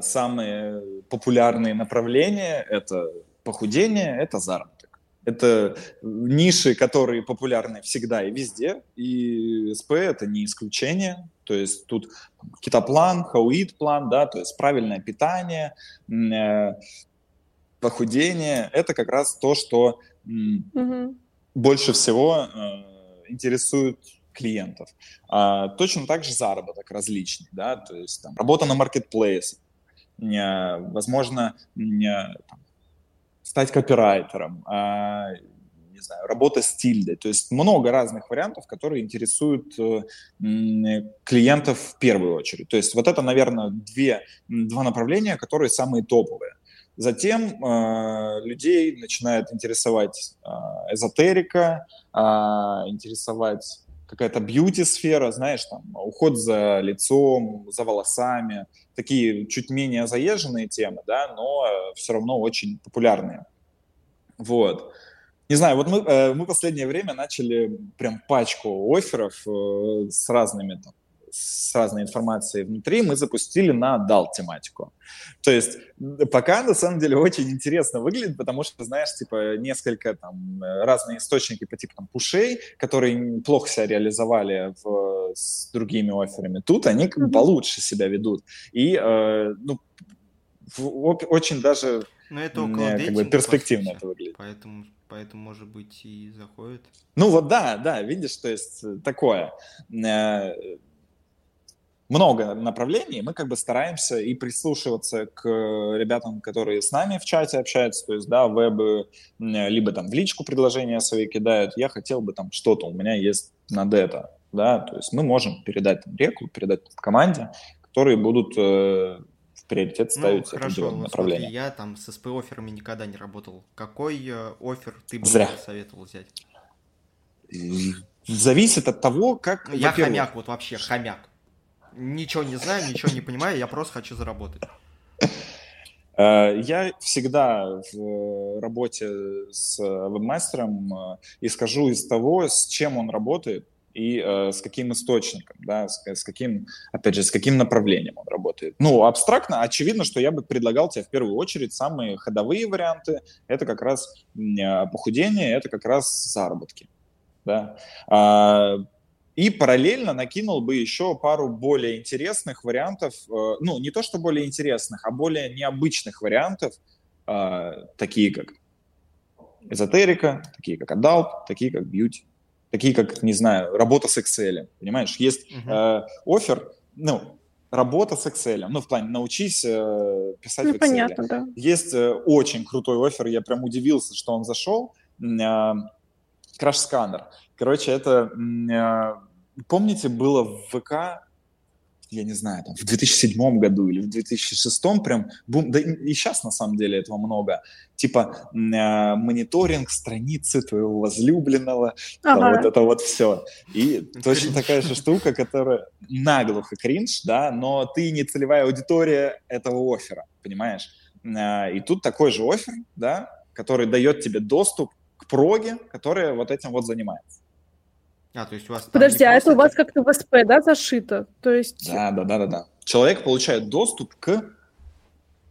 Самые популярные направления – это похудение, это заработок. Это ниши, которые популярны всегда и везде, и СП это не исключение. То есть тут кетоплан, хауит план, да, то есть правильное питание, э, похудение, это как раз то, что угу. больше всего э, интересует клиентов. А, точно так же заработок различный, да, то есть там, работа на маркетплейсе, э, возможно, э, там, стать копирайтером, а, не знаю, работа с тильдой. То есть много разных вариантов, которые интересуют э, клиентов в первую очередь. То есть вот это, наверное, две, два направления, которые самые топовые. Затем э, людей начинает интересовать э, эзотерика, э, интересовать какая-то бьюти-сфера, знаешь, там, уход за лицом, за волосами, такие чуть менее заезженные темы, да, но э, все равно очень популярные. Вот. Не знаю, вот мы, э, мы последнее время начали прям пачку офферов э, с разными там, с разной информацией внутри, мы запустили на DAL тематику. То есть пока на самом деле очень интересно выглядит, потому что, знаешь, типа несколько там разные источники по типу там пушей, которые плохо себя реализовали в, с другими офферами, тут они как бы получше себя ведут. И, э, ну, в, очень даже но это около как бы перспективно это выглядит. Поэтому, поэтому, может быть, и заходит. Ну вот да, да, видишь, то есть такое. Э, много направлений, мы как бы стараемся и прислушиваться к ребятам, которые с нами в чате общаются, то есть, да, вебы, либо там в личку предложения свои кидают, я хотел бы там что-то, у меня есть над это. да, то есть мы можем передать там, реку, передать команде, которые будут э, в приоритет ну, ставить ну, хорошо, определенное направление. Смотри, я там с СП-офферами никогда не работал. Какой э, офер ты бы Зря. советовал взять? Зависит от того, как... Ну, я хомяк, вот вообще хомяк. Ничего не знаю, ничего не понимаю, я просто хочу заработать. Э, я всегда в работе с вебмастером э, исхожу из того, с чем он работает и э, с каким источником, да, с, с каким, опять же, с каким направлением он работает. Ну, абстрактно, очевидно, что я бы предлагал тебе в первую очередь самые ходовые варианты. Это как раз похудение, это как раз заработки, да. А, и параллельно накинул бы еще пару более интересных вариантов, э, ну, не то что более интересных, а более необычных вариантов, э, такие как эзотерика, такие как adult, такие как бьюти, такие как, не знаю, работа с Excel. Понимаешь, есть uh-huh. офер, ну, работа с Excel. Ну, в плане, научись э, писать ну, в Excel. Понятно, да. Есть э, очень крутой офер, я прям удивился, что он зашел. Э, Краш-сканер. Короче, это э, помните, было в ВК, я не знаю, там, в 2007 году или в 2006 прям бум, да и сейчас на самом деле этого много, типа э, мониторинг страницы твоего возлюбленного, ага. вот это вот все. И точно такая же штука, которая наглухо кринж, да, но ты не целевая аудитория этого оффера, понимаешь? Э, и тут такой же офер, да, который дает тебе доступ к проге, которая вот этим вот занимается. А, то есть у вас Подожди, а это у вас как-то в СП, да, зашито? То есть... Да, да, да, да, да. Человек получает доступ к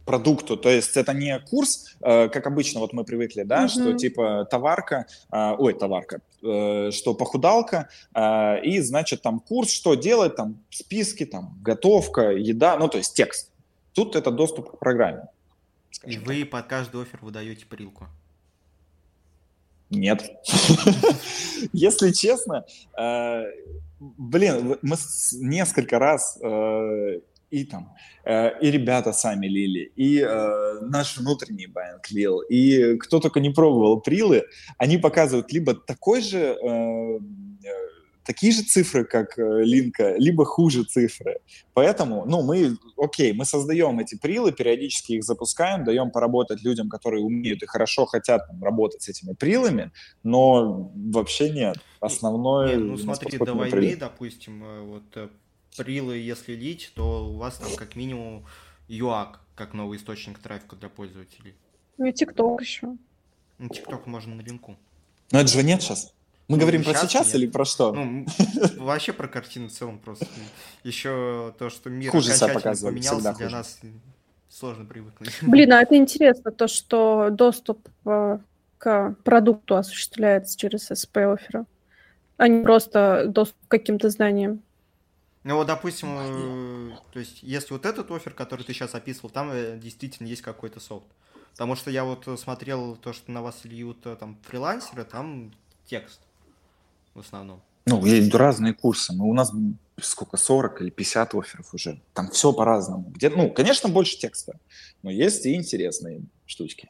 продукту, то есть это не курс, э, как обычно вот мы привыкли, да, uh-huh. что типа товарка, э, ой, товарка, э, что похудалка, э, и значит там курс, что делать, там списки, там готовка, еда, ну то есть текст. Тут это доступ к программе. И вы так. под каждый офер выдаете прилку. Нет. Если честно, э, блин, мы несколько раз э, и там, э, и ребята сами лили, и наш внутренний байнг лил, и кто только не пробовал прилы, они показывают либо такой же такие же цифры, как э, линка, либо хуже цифры. Поэтому, ну, мы, окей, мы создаем эти прилы, периодически их запускаем, даем поработать людям, которые умеют и хорошо хотят там, работать с этими прилами, но вообще нет. Основное... Нет, ну, смотри, до войны, допустим, э, вот э, прилы, если лить, то у вас там как минимум ЮАК, как новый источник трафика для пользователей. Ну и ТикТок еще. Ну, ТикТок можно на линку. Но это же нет сейчас. Мы ну, говорим про сейчас нет. или про что? Ну, вообще про картину в целом просто. Еще то, что мир Хуже окончательно поменялся, для хуже. нас сложно привыкнуть. Блин, а это интересно, то, что доступ э, к продукту осуществляется через SP-оффера, а не просто доступ к каким-то знаниям. Ну вот, допустим, э, то есть, если вот этот офер, который ты сейчас описывал, там э, действительно есть какой-то софт. Потому что я вот смотрел то, что на вас льют там фрилансеры, там текст в основном? Ну, есть разные курсы. Но у нас сколько, 40 или 50 офферов уже. Там все по-разному. Где, ну, конечно, больше текста, но есть и интересные штучки.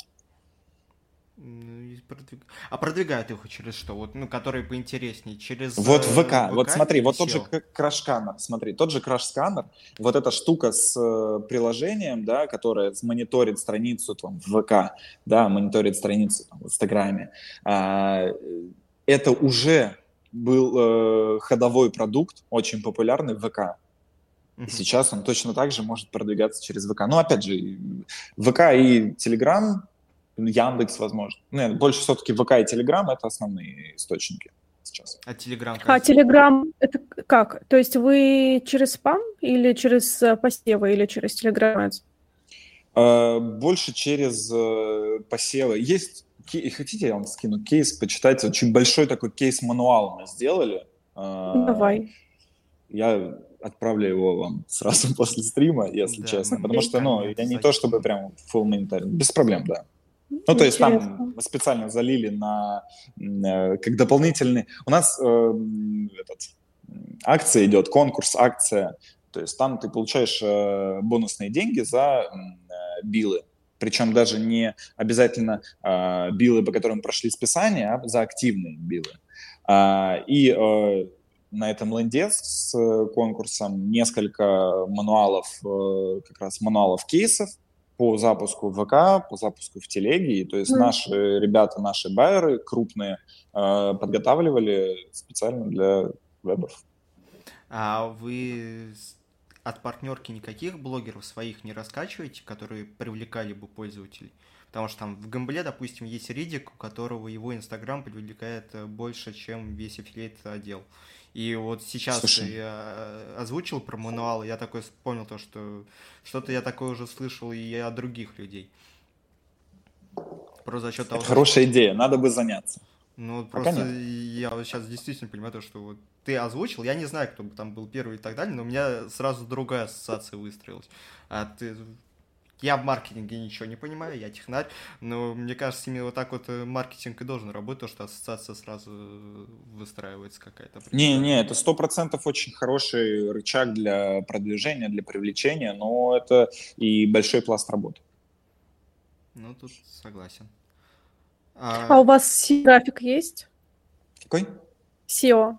А продвигают их через что? Вот, ну, которые поинтереснее, через Вот ВК. ВК вот смотри, вот тот же краш-сканер, смотри, тот же краш-сканер, вот эта штука с э, приложением, да, которая мониторит страницу там, в ВК, да, мониторит страницу там, в Инстаграме, а, это уже был э, ходовой продукт, очень популярный в ВК. И сейчас он точно так же может продвигаться через ВК. Ну, опять же, ВК и Телеграм, Яндекс, возможно. Нет, больше все-таки ВК и Телеграм — это основные источники сейчас. А Телеграм? А Телеграм — это как? То есть вы через спам или через э, посевы, или через Телеграм? Э, больше через э, посевы. Есть хотите, я вам скину кейс, почитайте. Очень большой такой кейс-мануал мы сделали. А, Давай. Я отправлю его вам сразу после стрима, если да, честно. Потому что, ну, я не то чтобы прям full mentor. Без проблем, да. Ну, то есть там мы специально залили на э, как дополнительный. У нас э, этот, акция идет, конкурс, акция. То есть там ты получаешь э, бонусные деньги за э, билы причем даже не обязательно э, билы, по которым прошли списания, а за активные билы. Э, и э, на этом ленде с э, конкурсом несколько мануалов, э, как раз мануалов кейсов по запуску в ВК, по запуску в телеге. То есть mm. наши ребята, наши байеры крупные подготавливали специально для вебов. А вы от партнерки никаких блогеров своих не раскачиваете, которые привлекали бы пользователей? Потому что там в Гамбле, допустим, есть Ридик, у которого его Инстаграм привлекает э, больше, чем весь аффилиат отдел. И вот сейчас Слушай. я э, озвучил про мануал, я такой вспомнил то, что что-то я такое уже слышал и от других людей. Просто за счет того, Это хорошая что... идея, надо бы заняться. Ну, просто Пока я вот сейчас действительно понимаю то, что вот ты озвучил, я не знаю, кто бы там был первый и так далее, но у меня сразу другая ассоциация выстроилась. А ты я в маркетинге ничего не понимаю, я технарь, но мне кажется, именно вот так вот э, маркетинг и должен работать, то, что ассоциация сразу э, выстраивается какая-то. Не-не, это сто процентов очень хороший рычаг для продвижения, для привлечения, но это и большой пласт работы. Ну, тут согласен. А, а у вас график есть? Какой? SEO.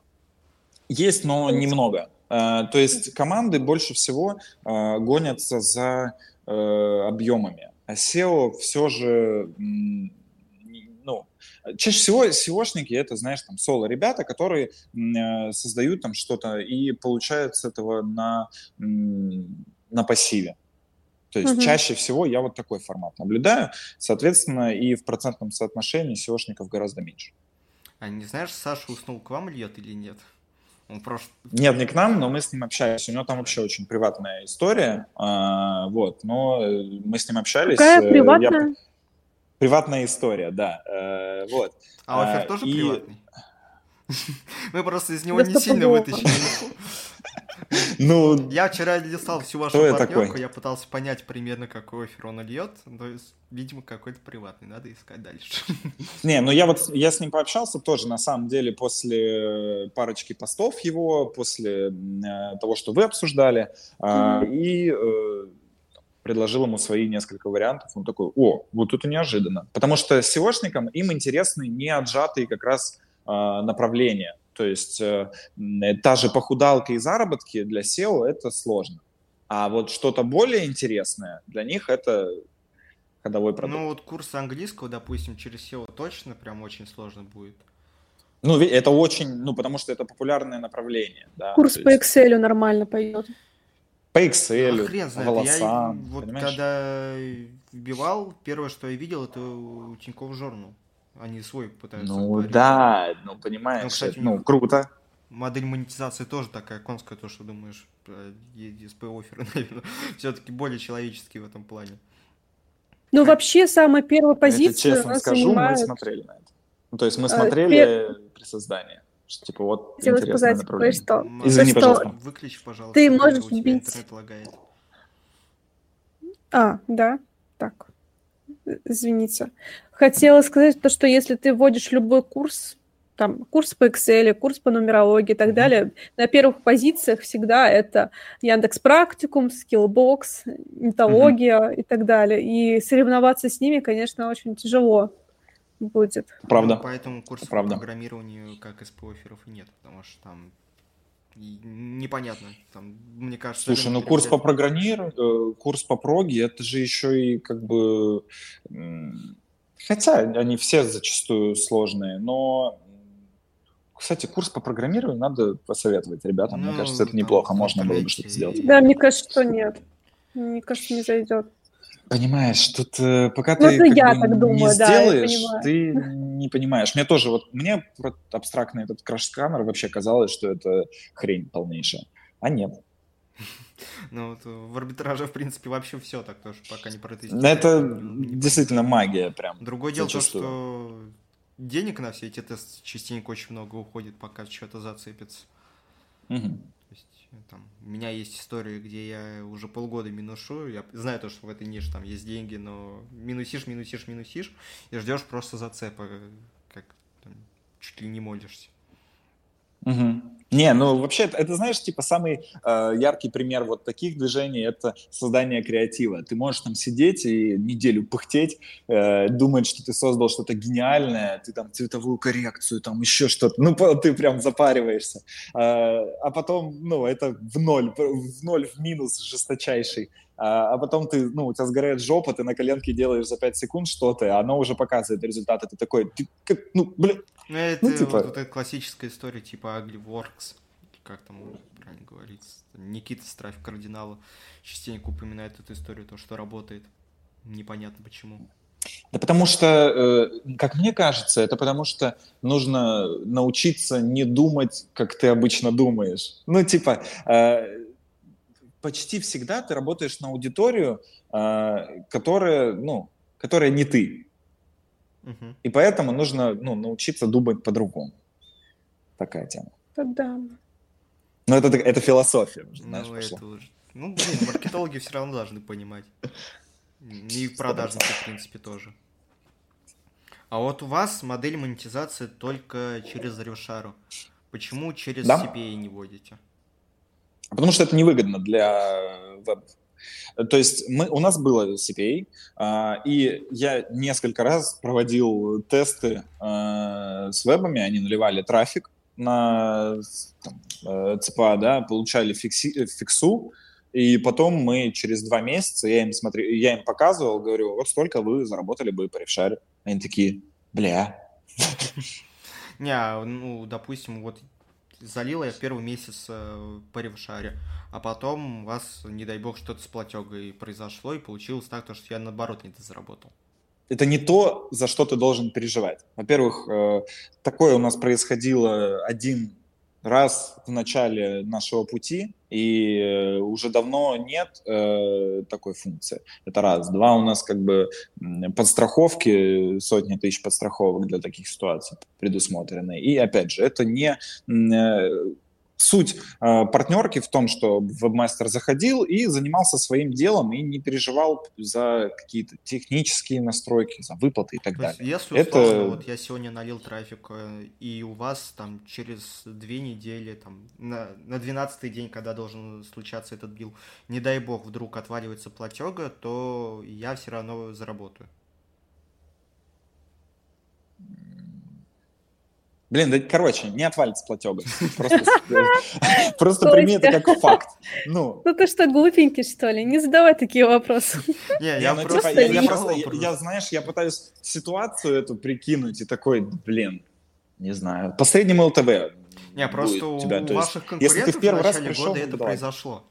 Есть, но немного. Uh, то есть команды больше всего uh, гонятся за Э, объемами. А SEO все же, ну, чаще всего SEOшники это, знаешь, там соло ребята, которые э, создают там что-то и получают с этого на, на пассиве. То есть угу. чаще всего я вот такой формат наблюдаю. Соответственно, и в процентном соотношении SEOшников гораздо меньше. А не знаешь, Саша уснул к вам льет или нет? Он просто... Нет, не к нам, но мы с ним общались. У него там вообще очень приватная история. А, вот, но э, мы с ним общались. Какая э, приватная? Я... Приватная история, да. Э, вот. А офер а, тоже и... приватный? Мы просто из него не сильно вытащили. Ну, я вчера листал всю вашу партнерку, я пытался понять примерно, какой офер он льет. То есть, видимо, какой-то приватный, надо искать дальше. Не, ну я вот, я с ним пообщался тоже, на самом деле, после парочки постов его, после э, того, что вы обсуждали, э, и э, предложил ему свои несколько вариантов. Он такой, о, вот это неожиданно. Потому что SEOшникам им интересны не отжатые как раз э, направления. То есть э, та же похудалка и заработки для SEO это сложно. А вот что-то более интересное для них это ходовой продукт. Ну вот курс английского, допустим, через SEO точно прям очень сложно будет. Ну, это очень, ну, потому что это популярное направление. Да? Курс То по есть... Excel нормально пойдет. По Excel, а хрен знает. волосам. Я, вот понимаешь? когда вбивал, первое, что я видел, это у Тинькофф Журнал. Они свой пытаются. Ну говорить. да, ну понимаешь, ну, кстати, ну круто. Модель монетизации тоже такая конская, то, что думаешь, ESP оферы, наверное, все-таки более человеческие в этом плане. Ну, вообще, самая первая позиция... Я честно скажу, занимает... мы смотрели на это. Ну, то есть мы а, смотрели а, при создании. Что, типа, вот Хотела сказать, направление. Что, Извини, что пожалуйста. Выключи, пожалуйста. Ты можешь бить... А, да, так извините. Хотела сказать то, что если ты вводишь любой курс, там, курс по Excel, курс по нумерологии и так mm-hmm. далее, на первых позициях всегда это Яндекс Практикум, Skillbox, Нитология mm-hmm. и так далее. И соревноваться с ними, конечно, очень тяжело будет. Правда. Ну, поэтому курс Правда. по программированию как СПО-оферов и нет, потому что там непонятно. Там, мне кажется... Слушай, ну курс по программированию, э, курс по проге, это же еще и как бы... Хотя они все зачастую сложные, но... Кстати, курс по программированию надо посоветовать ребятам. Ну, мне кажется, это неплохо, можно было бы что-то сделать. Да, мне кажется, что нет. Мне кажется, не зайдет. Понимаешь, тут э, пока ну, ты как я бы, так думаю, не да, сделаешь, ты не понимаешь. Мне тоже, вот мне абстрактный этот краш-сканер вообще казалось, что это хрень полнейшая. А нет. Ну, вот в арбитраже, в принципе, вообще все так тоже, пока не протестировали. Это действительно магия прям. Другое дело то, что денег на все эти тесты частенько очень много уходит, пока что-то зацепится. Угу там, у меня есть истории, где я уже полгода минушу, я знаю то, что в этой нише там есть деньги, но минусишь, минусишь, минусишь, и ждешь просто зацепа, как там, чуть ли не молишься. Угу. Не, ну вообще, это, это знаешь, типа самый э, яркий пример вот таких движений – это создание креатива. Ты можешь там сидеть и неделю пыхтеть, э, думать, что ты создал что-то гениальное, ты там цветовую коррекцию, там еще что-то, ну ты прям запариваешься. Э, а потом, ну, это в ноль, в ноль, в минус жесточайший. А, а потом ты, ну, у тебя сгорает жопа, ты на коленке делаешь за 5 секунд что-то, и оно уже показывает результат, и ты такой, ты, ну, блин, ну, это ну, типа... вот, эта классическая история, типа Ugly как там правильно говорится. Никита Страфь Кардинала частенько упоминает эту историю, то, что работает. Непонятно почему. Да потому что, э, как мне кажется, это потому что нужно научиться не думать, как ты обычно думаешь. Ну, типа, э, почти всегда ты работаешь на аудиторию, э, которая, ну, которая не ты. И поэтому нужно ну, научиться думать по-другому. Такая тема. Да. Ну, это, это философия, уже, знаешь, ну, Это уже... Ну, блин, маркетологи все равно должны понимать. И продажники, в принципе, тоже. А вот у вас модель монетизации только через Ревшару. Почему через да? CPA не вводите? Потому что это невыгодно для веб то есть мы, у нас было CPA, а, и я несколько раз проводил тесты а, с вебами, они наливали трафик на там, э, ЦПА, да, получали фикси, фиксу, и потом мы через два месяца, я им, смотрю, я им показывал, говорю, вот столько вы заработали бы по ревшаре. Они такие, бля. Не, а, ну, допустим, вот залила я в первый месяц э, по ревшаре, а потом у вас, не дай бог, что-то с платегой произошло, и получилось так, что я наоборот не заработал. Это не то, за что ты должен переживать. Во-первых, э, такое у нас происходило один раз в начале нашего пути, и э, уже давно нет э, такой функции. Это раз. Два, у нас как бы подстраховки, сотни тысяч подстраховок для таких ситуаций предусмотрены. И опять же, это не суть э, партнерки в том, что вебмастер заходил и занимался своим делом и не переживал за какие-то технические настройки, за выплаты и так То далее. Если это... вот я сегодня налил трафик, э, и у вас там через две недели, там, на, на 12 день, когда должен случаться этот бил, не дай бог, вдруг отваливается платега, то я все равно заработаю. Блин, да, короче, не отвалится платега. Просто, прими это как факт. Ну, ну ты что, глупенький, что ли? Не задавай такие вопросы. Не, я ну, просто... Я просто, я, знаешь, я пытаюсь ситуацию эту прикинуть и такой, блин, не знаю, по среднему ЛТВ не, просто у ваших конкурентов если ты в первый раз пришел, года это произошло.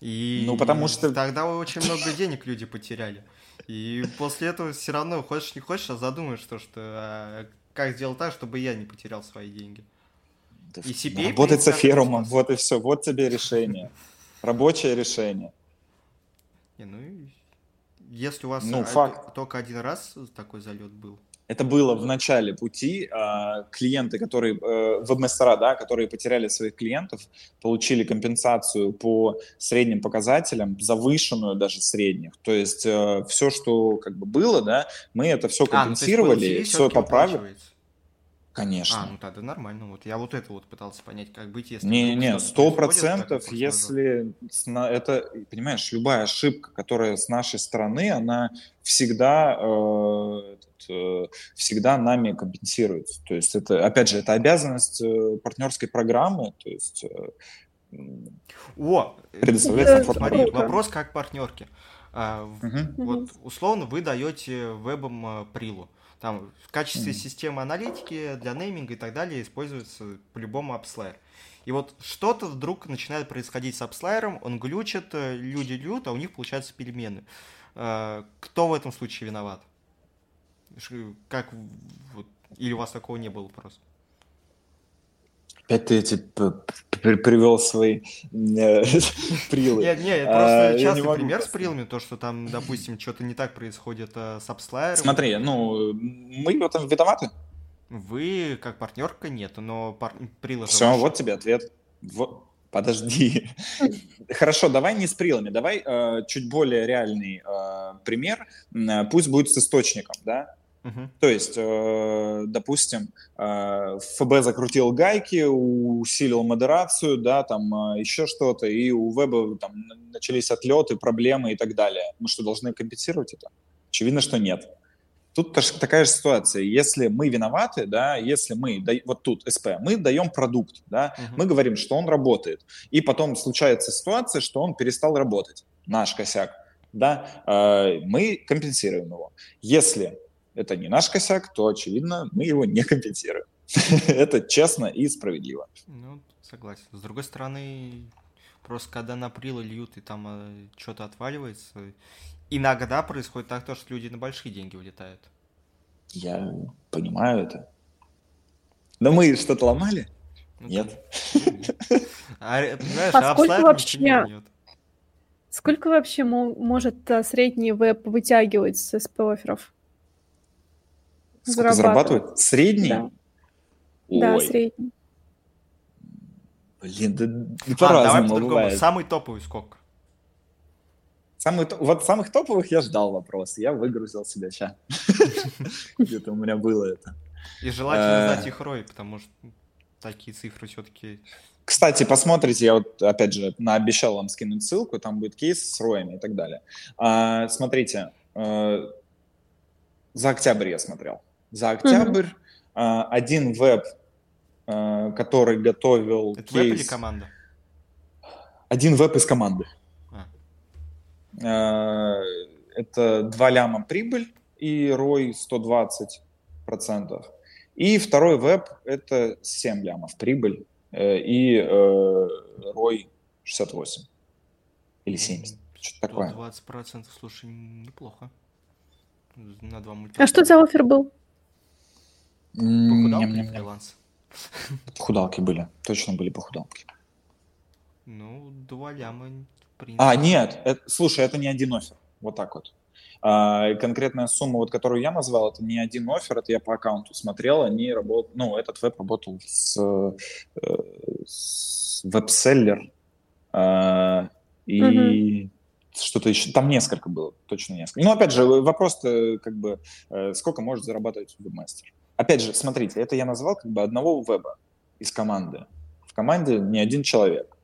И ну, потому что... тогда очень много денег люди потеряли. И после этого все равно, хочешь не хочешь, а задумаешь, то, что а, как сделать так, чтобы я не потерял свои деньги. Да, и CPA, Работать с эфирумом, вот и все, вот тебе решение. Рабочее решение. Не, ну, если у вас ну, факт. только один раз такой залет был, это было в начале пути. А, клиенты, которые, э, веб-мастера, да, которые потеряли своих клиентов, получили компенсацию по средним показателям, завышенную даже средних. То есть э, все, что как бы было, да, мы это все компенсировали, а, ну, все поправили. Конечно. А, ну тогда нормально. Вот я вот это вот пытался понять, как быть, если... Не-не, сто процентов, если это, понимаешь, любая ошибка, которая с нашей стороны, она всегда, э, э, всегда нами компенсируется. То есть это, опять же, это обязанность э, партнерской программы, то есть... Э, О, предоставлять смотри, вопрос как партнерки. А, угу. Вот условно вы даете вебом прилу там в качестве mm. системы аналитики для нейминга и так далее используется по-любому AppSlayer. И вот что-то вдруг начинает происходить с AppSlayer, он глючит, э, люди льют, а у них получаются перемены. Э, кто в этом случае виноват? Как вот, или у вас такого не было просто? Опять ты эти привел свои э, прилы. Нет, нет, просто а, частый пример с прилами, то, что там, допустим, что-то не так происходит э, с апслайером. Смотри, ну, мы в этом виноваты. Вы, как партнерка, нет, но пар... прилы... Все, вот тебе ответ. Вот. Подожди. Хорошо, давай не с прилами, давай э, чуть более реальный э, пример. Пусть будет с источником, да? Uh-huh. То есть, э, допустим, э, ФБ закрутил гайки, усилил модерацию, да, там э, еще что-то, и у веба там начались отлеты, проблемы и так далее. Мы что, должны компенсировать это? Очевидно, что нет. Тут такая же ситуация. Если мы виноваты, да, если мы, вот тут СП, мы даем продукт, да, uh-huh. мы говорим, что он работает, и потом случается ситуация, что он перестал работать, наш косяк, да, мы компенсируем его. Если это не наш косяк, то, очевидно, мы его не компенсируем. это честно и справедливо. Ну, согласен. С другой стороны, просто когда на прилы льют и там э, что-то отваливается, иногда происходит так, то, что люди на большие деньги улетают. Я понимаю это. Но мы что-то ломали? Ну, нет. А, а сколько вообще... Сколько вообще может э, средний веб вытягивать с SP-офферов? Сколько зарабатывает? Средний? Да. Да, средний. Блин, да, да по-разному а, бывает. Самый топовый сколько? Самый, вот самых топовых я ждал вопрос. Я выгрузил себя сейчас. Где-то у меня было это. И желательно э. знать их рой, потому что такие цифры все-таки... Кстати, посмотрите, я вот, опять же, обещал вам скинуть ссылку, там будет кейс с роями и так далее. А, смотрите, э, за октябрь я смотрел за октябрь. Mm-hmm. Один веб, а, который готовил Это кейс... веб или команда? Один веб из команды. А. Это 2 ляма прибыль и ROI 120%. И второй веб – это 7 лямов прибыль э, и э, ROI 68 или 70. Что-то такое. 20%, слушай, неплохо. На два мультика. А что за офер был? Похудалки фриланс? Похудалки были, точно были похудалки. Ну, два ляма, в принципе. А, нет, это, слушай, это не один офер, вот так вот. А, конкретная сумма, вот, которую я назвал, это не один офер, это я по аккаунту смотрел, они работают, ну, этот веб работал с, э, с веб-селлер, а, и mm что-то еще, там несколько было, точно несколько. Ну, опять же, вопрос-то, как бы, э, сколько может зарабатывать вебмастер? Опять же, смотрите, это я назвал как бы одного веба из команды. В команде не один человек.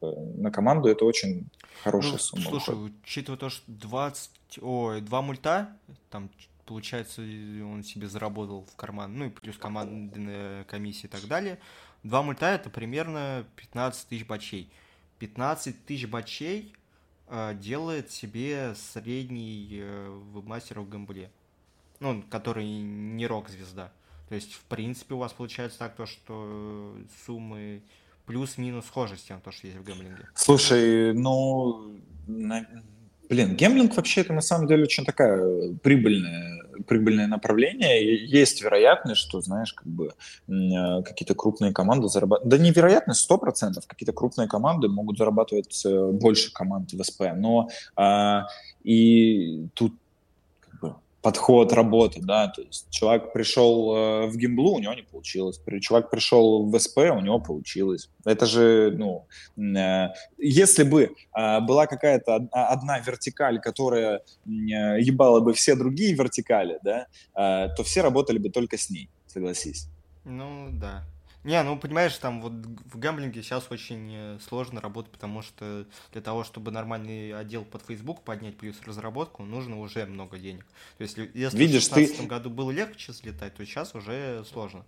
Э, на команду это очень хорошая ну, сумма. Слушай, уходит. учитывая то, что 20, ой, два мульта, там, получается, он себе заработал в карман, ну и плюс командная комиссия и так далее. Два мульта это примерно 15 тысяч бачей. 15 тысяч бачей э, делает себе средний э, вебмастер в гамбле ну, который не рок-звезда. То есть, в принципе, у вас получается так, то, что суммы плюс-минус схожи с тем, то, что есть в гэмблинге. Слушай, ну, блин, гемблинг вообще это на самом деле очень такая прибыльная, прибыльное направление. Есть вероятность, что, знаешь, как бы э, какие-то крупные команды зарабатывают. Да невероятность, сто процентов. Какие-то крупные команды могут зарабатывать э, больше команд в СП. Но а, и тут подход работы, да, то есть человек пришел э, в гимблу, у него не получилось, человек пришел в СП, у него получилось. Это же, ну, э, если бы э, была какая-то одна вертикаль, которая ебала бы все другие вертикали, да, то все работали бы только с ней, согласись. Ну, да. Не, ну понимаешь, там вот в гэмблинге сейчас очень э, сложно работать, потому что для того, чтобы нормальный отдел под Facebook поднять плюс разработку, нужно уже много денег. То есть если Видишь, в 2016 ты... году было легче слетать, то сейчас уже сложно.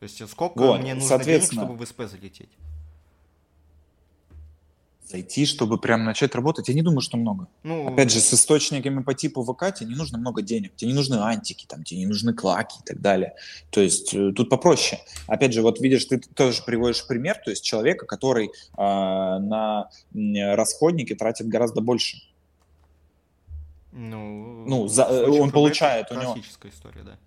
То есть сколько вот, мне нужно денег, чтобы в СП залететь? Зайти, чтобы прям начать работать, я не думаю, что много. Ну, Опять же, с источниками по типу ВК тебе не нужно много денег, тебе не нужны антики, там, тебе не нужны клаки и так далее. То есть э, тут попроще. Опять же, вот видишь, ты тоже приводишь пример, то есть человека, который э, на расходники тратит гораздо больше. Ну, ну за, э, он получает у него... история, да.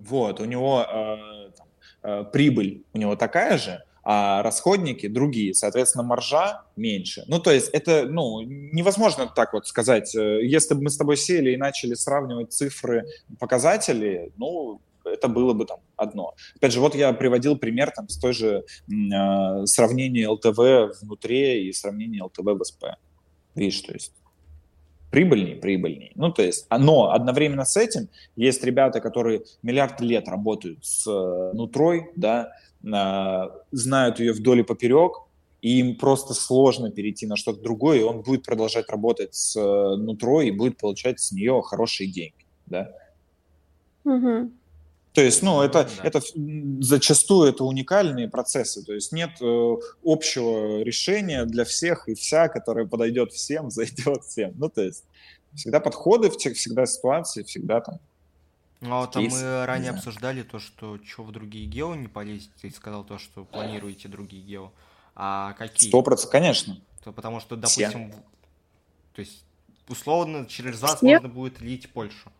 Вот, у него э, там, э, прибыль у него такая же, а расходники другие, соответственно, маржа меньше. Ну, то есть это, ну, невозможно так вот сказать. Э, если бы мы с тобой сели и начали сравнивать цифры, показатели, ну, это было бы там одно. Опять же, вот я приводил пример там с той же э, сравнения ЛТВ внутри и сравнения ЛТВ в СП. Видишь, то есть прибыльней, прибыльней. Ну, то есть, а, но одновременно с этим есть ребята, которые миллиард лет работают с э, нутрой, да, знают ее вдоль и поперек, и им просто сложно перейти на что-то другое, и он будет продолжать работать с э, нутрой и будет получать с нее хорошие деньги, да. Угу. То есть, ну, это, да. это зачастую это уникальные процессы, то есть нет э, общего решения для всех и вся, которое подойдет всем, зайдет всем. Ну, то есть всегда подходы, всегда ситуации, всегда там ну, а вот там мы ранее обсуждали то, что что в другие гео не полезете, ты сказал то, что планируете другие гео. А какие? Сто процентов, конечно. То, потому что, допустим, Все. то есть условно через вас можно будет лить Польшу.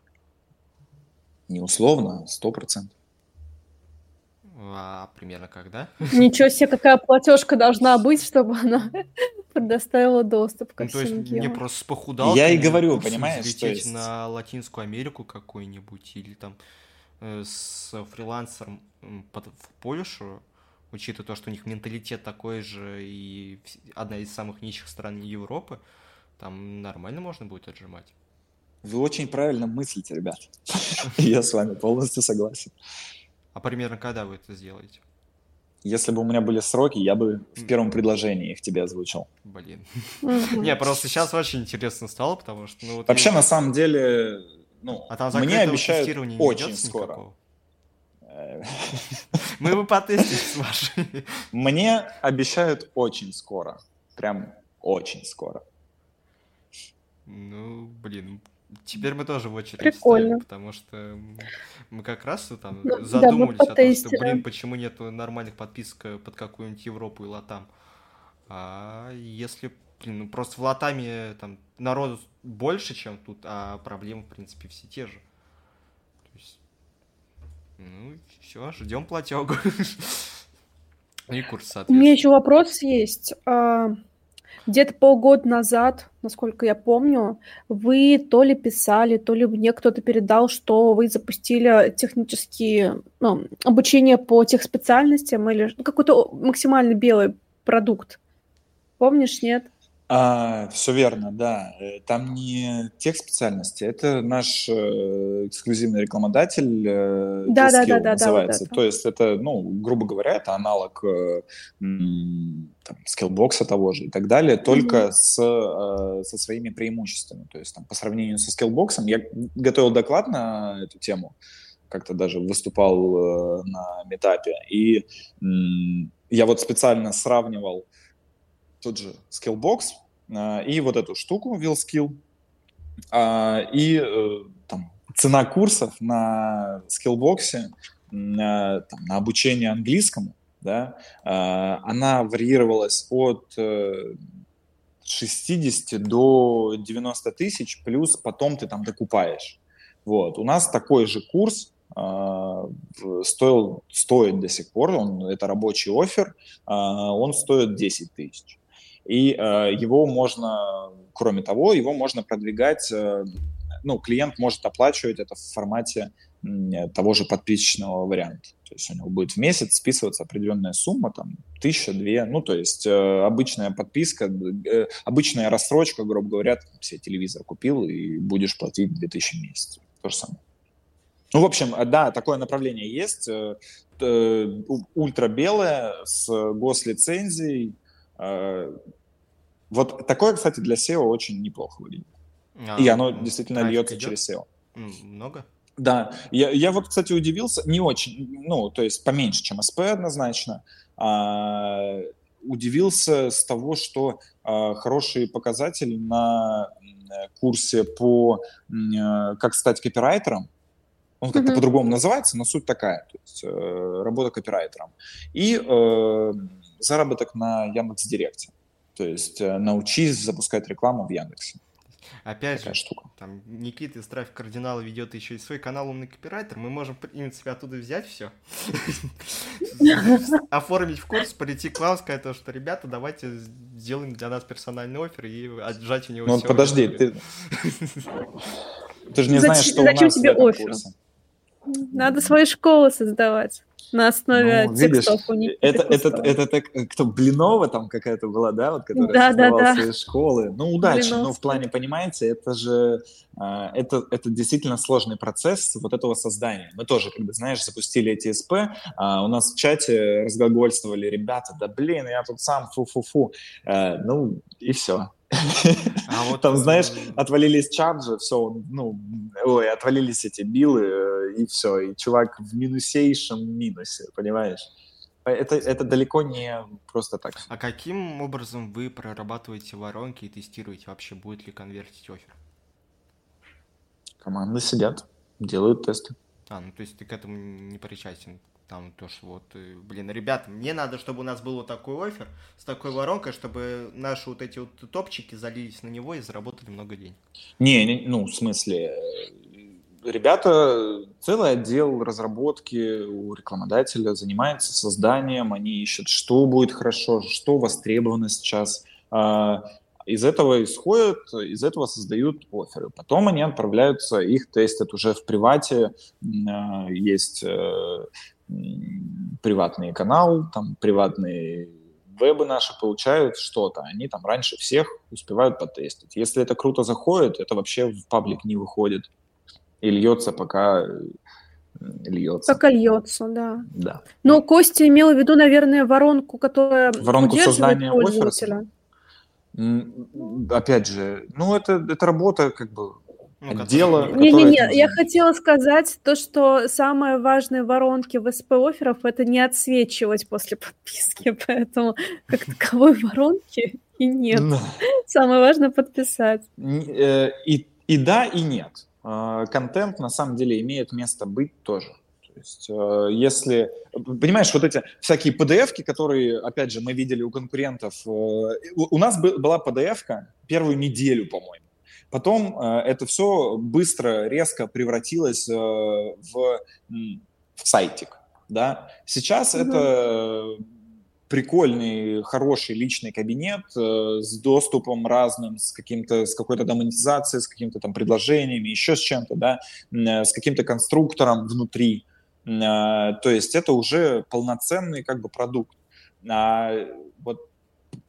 Не условно, сто процентов. А примерно когда? Ничего себе, какая платежка должна быть, чтобы она предоставила доступ ко ну, всем То есть мне просто похудал. Я и говорю, понимаешь? Лететь есть... на Латинскую Америку какую-нибудь или там э, с фрилансером под, в Польшу, учитывая то, что у них менталитет такой же и одна из самых нищих стран Европы, там нормально можно будет отжимать. Вы очень правильно мыслите, ребят. Я с вами полностью согласен. А примерно когда вы это сделаете? Если бы у меня были сроки, я бы в первом предложении их тебе озвучил. Блин. Не, просто сейчас очень интересно стало, потому что... Ну, вот Вообще, на самом деле, ну, а там мне обещают очень скоро. Мы бы потестили с вашей. Мне обещают очень скоро. Прям очень скоро. Ну, блин, Теперь мы тоже в очередь Прикольно. стоим, потому что мы как раз там ну, задумались да, о том, что, блин, почему нет нормальных подписок под какую-нибудь Европу и Латам. А если, блин, ну просто в Латаме там народу больше, чем тут, а проблемы, в принципе, все те же. То есть, ну, все, ждем платегу. И курс, соответственно. У меня еще вопрос есть. Где-то полгода назад, насколько я помню, вы то ли писали, то ли мне кто-то передал, что вы запустили технические ну, обучение по тех специальностям или какой-то максимально белый продукт. Помнишь, нет? А, все верно, да. Э, там не тех специальностей, это наш э, эксклюзивный рекламодатель э, да, да, да, да, называется. Да, вот То есть это, ну, грубо говоря, это аналог э, там, скиллбокса того же и так далее, только mm-hmm. с, э, со своими преимуществами. То есть там, по сравнению со скиллбоксом, я готовил доклад на эту тему, как-то даже выступал э, на метапе, и э, я вот специально сравнивал тот же Skillbox а, и вот эту штуку WillSkill. А, и э, там, цена курсов на Skillbox на, там, на обучение английскому, да, она варьировалась от 60 э, до 90 тысяч, плюс потом ты там докупаешь. Вот. У нас такой же курс стоил, стоит до сих пор, он, это рабочий офер, он стоит 10 тысяч и э, его можно, кроме того, его можно продвигать, э, ну, клиент может оплачивать это в формате э, того же подписочного варианта. То есть у него будет в месяц списываться определенная сумма, там, тысяча, две, ну, то есть э, обычная подписка, э, обычная рассрочка, грубо говоря, ты себе телевизор купил и будешь платить 2000 в месяц. То же самое. Ну, в общем, да, такое направление есть. Э, э, ультрабелое с гослицензией, э, вот такое, кстати, для SEO очень неплохо выглядит. А, и оно действительно льется идет? через SEO. Много? Да. Я, я вот, кстати, удивился, не очень, ну, то есть поменьше, чем SP однозначно. А, удивился с того, что а, хорошие показатели на курсе по а, как стать копирайтером, он как-то mm-hmm. по-другому называется, но суть такая, то есть э, работа копирайтером. И э, заработок на Яндекс.Директе. То есть э, научись запускать рекламу в Яндексе. Опять Такая же, штука. там Никита из Трафик Кардинала ведет еще и свой канал «Умный копирайтер». Мы можем, в принципе, оттуда взять все. Оформить в курс, прийти к вам, сказать то, что, ребята, давайте сделаем для нас персональный офер и отжать у него Ну, подожди, ты... Ты же не знаешь, что у нас тебе офер? Надо свои школы создавать. на основе ну, текстов видишь, у них. Это, это, это, это кто, Блинова там какая-то была, да, вот, которая да, создавала да, да. свои школы. Ну, удачи, но в плане, понимаете, это же, а, это, это действительно сложный процесс вот этого создания. Мы тоже, когда, знаешь, запустили эти СП, а, у нас в чате разглагольствовали ребята, да блин, я тут сам фу-фу-фу. А, ну, и все. А вот там, знаешь, отвалились чарджи, все, ну, ой, отвалились эти билы, э, и все, и чувак в минусейшем минусе, понимаешь? Это, это далеко не просто так. А каким образом вы прорабатываете воронки и тестируете вообще, будет ли конвертить офер? Команды сидят, делают тесты. А, ну то есть ты к этому не причастен? Там то, что вот, э, блин, ребята, мне надо, чтобы у нас был вот такой офер с такой воронкой, чтобы наши вот эти вот топчики залились на него и заработали много денег. Не, не ну, в смысле, ребята, целый отдел разработки у рекламодателя занимается созданием, они ищут, что будет хорошо, что востребовано сейчас. А, из этого исходят, из этого создают оферы. Потом они отправляются, их тестят уже в привате. А, есть э, приватный канал, там приватные вебы наши получают что-то, они там раньше всех успевают потестить. Если это круто заходит, это вообще в паблик не выходит и льется, пока льется. Пока льется, да. Да. Но Костя имел в виду, наверное, воронку, которая воронку создания пользователя. Опять же, ну это, это работа как бы ну, отдела. Не-не-не, я хотела сказать то, что самое важное в воронке в СП-офферов – это не отсвечивать после подписки, поэтому как таковой воронки и нет. Самое важное – подписать. Э, и, и да, и нет. А, контент на самом деле имеет место быть тоже. То есть, э, если, понимаешь, вот эти всякие PDF-ки, которые, опять же, мы видели у конкурентов, э, у нас была PDF-ка первую неделю, по-моему. Потом э, это все быстро, резко превратилось э, в, в сайтик. Да? Сейчас mm-hmm. это прикольный, хороший личный кабинет э, с доступом разным, с каким-то, с какой-то там монетизацией, с какими-то там предложениями, еще с чем-то, да, э, с каким-то конструктором внутри. Э, то есть это уже полноценный как бы продукт. А вот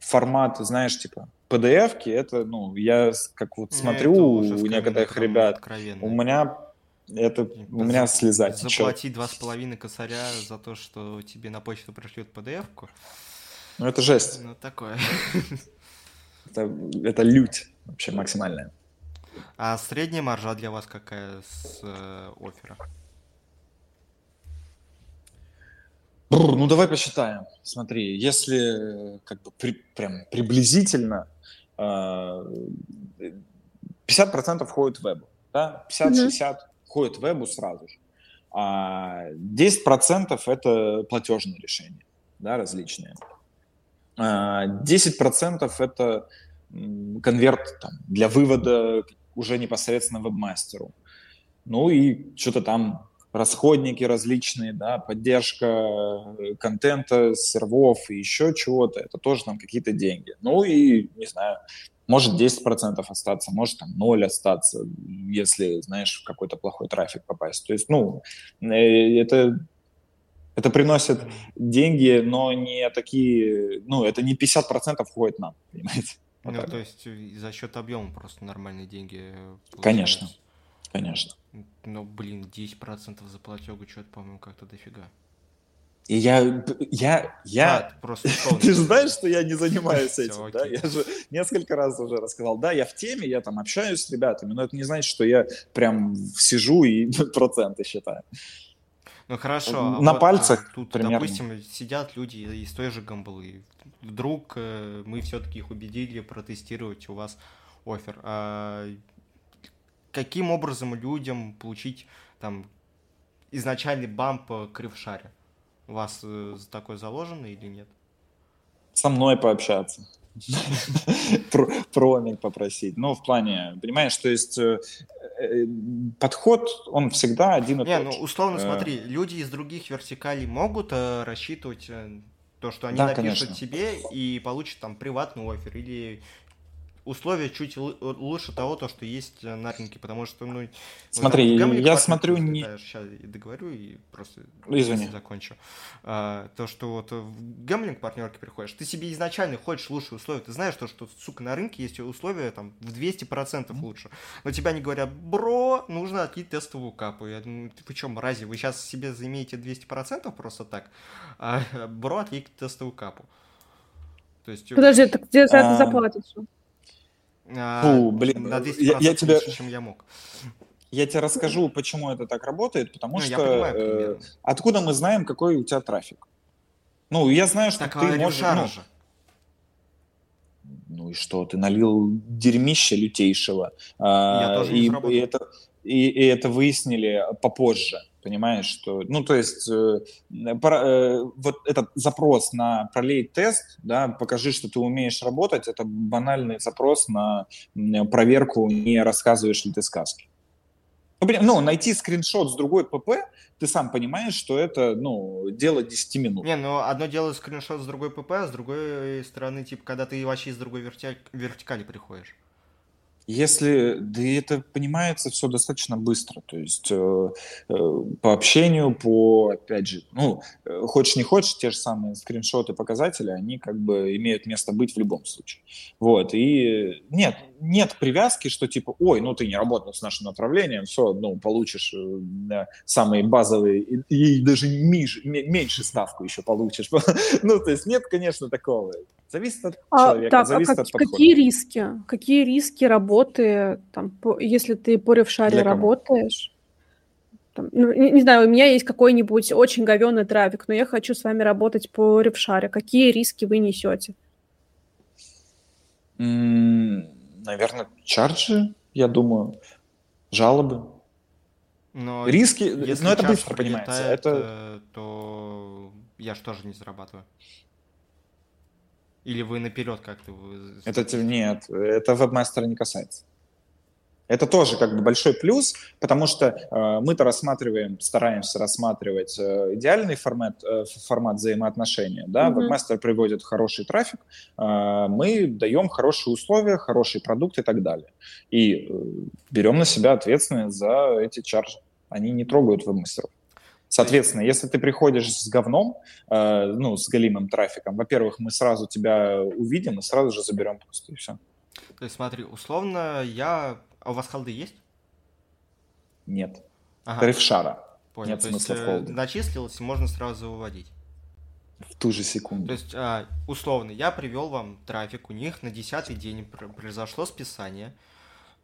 формат, знаешь, типа PDF-ки, это, ну, я как вот смотрю у некоторых ребят, у меня это у меня слеза Заплати два с половиной косаря за то, что тебе на почту пришлют PDF-ку. Ну, это жесть. Ну, такое. Это, это лють вообще максимальная. А средняя маржа для вас какая с э, оффера? Бррр, ну, давай посчитаем. Смотри, если как бы при, прям приблизительно 50% входит в веб, да? 50-60 mm-hmm. входит в вебу сразу же. А 10% это платежные решения, да, различные. 10% а это конверт там, для вывода уже непосредственно веб-мастеру. Ну и что-то там расходники различные, да, поддержка э, контента, сервов и еще чего-то, это тоже там какие-то деньги. Ну и, не знаю, может 10% остаться, может там 0 остаться, если, знаешь, в какой-то плохой трафик попасть. То есть, ну, э, это, это приносит деньги, но не такие, ну, это не 50% входит нам, понимаете? Вот ну, так. то есть за счет объема просто нормальные деньги. Получаются. Конечно, конечно. Ну, блин, 10% за платегу, что-то, по-моему, как-то дофига. И я, я, я... А, просто ты же знаешь, что я не занимаюсь этим, да? Я же несколько раз уже рассказал. Да, я в теме, я там общаюсь с ребятами, но это не значит, что я прям сижу и проценты считаю. Ну хорошо. А На вот пальцах тут, примерно. допустим, сидят люди из той же гамблы. Вдруг э, мы все-таки их убедили протестировать у вас офер. А каким образом людям получить там изначальный бамп к ревшаре? У вас э, такой заложено или нет? Со мной пообщаться. Промик попросить. Ну, в плане, понимаешь, то есть э, э, подход, он всегда один и тот же. Не, ну, условно, смотри, люди из других вертикалей могут рассчитывать то, что они напишут тебе и получат там приватный офер или условия чуть лучше того, то, что есть на рынке, потому что, ну... Смотри, вот, я смотрю не... Сейчас договорю и просто Извини. закончу. А, то, что вот в гэмблинг партнерки приходишь, ты себе изначально хочешь лучшие условия, ты знаешь, то, что, сука, на рынке есть условия там в 200% mm-hmm. лучше, но тебя не говорят, бро, нужно отлить тестовую капу. Я думаю, вы что, мрази, вы сейчас себе заимеете 200% просто так, а бро отлить тестовую капу. То есть, Подожди, так где за это а. А, Фу, блин, на 200% я, я тебя... чем я мог. Я тебе расскажу, почему это так работает, потому ну, что понимаю, э, откуда мы знаем, какой у тебя трафик. Ну, я знаю, что так, ты а можешь... Ну, же. ну и что, ты налил дерьмища лютейшего. Я а, тоже и, и это и, и это выяснили попозже понимаешь, что, ну, то есть, э, про, э, вот этот запрос на пролей тест, да, покажи, что ты умеешь работать, это банальный запрос на проверку, не рассказываешь ли ты сказки. Ну, ну, найти скриншот с другой ПП, ты сам понимаешь, что это, ну, дело 10 минут. Не, ну, одно дело скриншот с другой ПП, а с другой стороны, типа, когда ты вообще из другой вертикали, вертикали приходишь. Если, да и это понимается все достаточно быстро, то есть э, э, по общению, по, опять же, ну, э, хочешь не хочешь, те же самые скриншоты, показатели, они как бы имеют место быть в любом случае. Вот, и нет, нет привязки, что типа, ой, ну ты не работал с нашим направлением, все, ну, получишь э, самые базовые, и, и даже меньше, меньше ставку еще получишь. ну, то есть нет, конечно, такого. Зависит от а, человека, так, зависит а как, от подхода. Какие риски? Какие риски работы, там, по, если ты по ревшаре работаешь? Там, ну, не, не знаю, у меня есть какой-нибудь очень говенный трафик, но я хочу с вами работать по ревшаре. Какие риски вы несете? Наверное, чарджи, я думаю, жалобы. Но риски, если но это быстро понимается. Это... То я же тоже не зарабатываю. Или вы наперед как-то... Это нет, это вебмастера не касается. Это тоже как бы большой плюс, потому что э, мы-то рассматриваем, стараемся рассматривать э, идеальный формат, э, формат взаимоотношения. Да? Mm-hmm. Вебмастер приводит хороший трафик, э, мы даем хорошие условия, хороший продукт и так далее. И э, берем на себя ответственность за эти чаржи. Они не трогают вебмастеров. Соответственно, если ты приходишь с говном, э, ну, с галимым трафиком, во-первых, мы сразу тебя увидим и сразу же заберем просто, и все. То есть смотри, условно, я... А у вас холды есть? Нет. Ага. Тариф шара. Понял. Нет То смысла есть, в холде. Начислилось, можно сразу выводить. В ту же секунду. То есть, а, условно, я привел вам трафик, у них на десятый день произошло списание,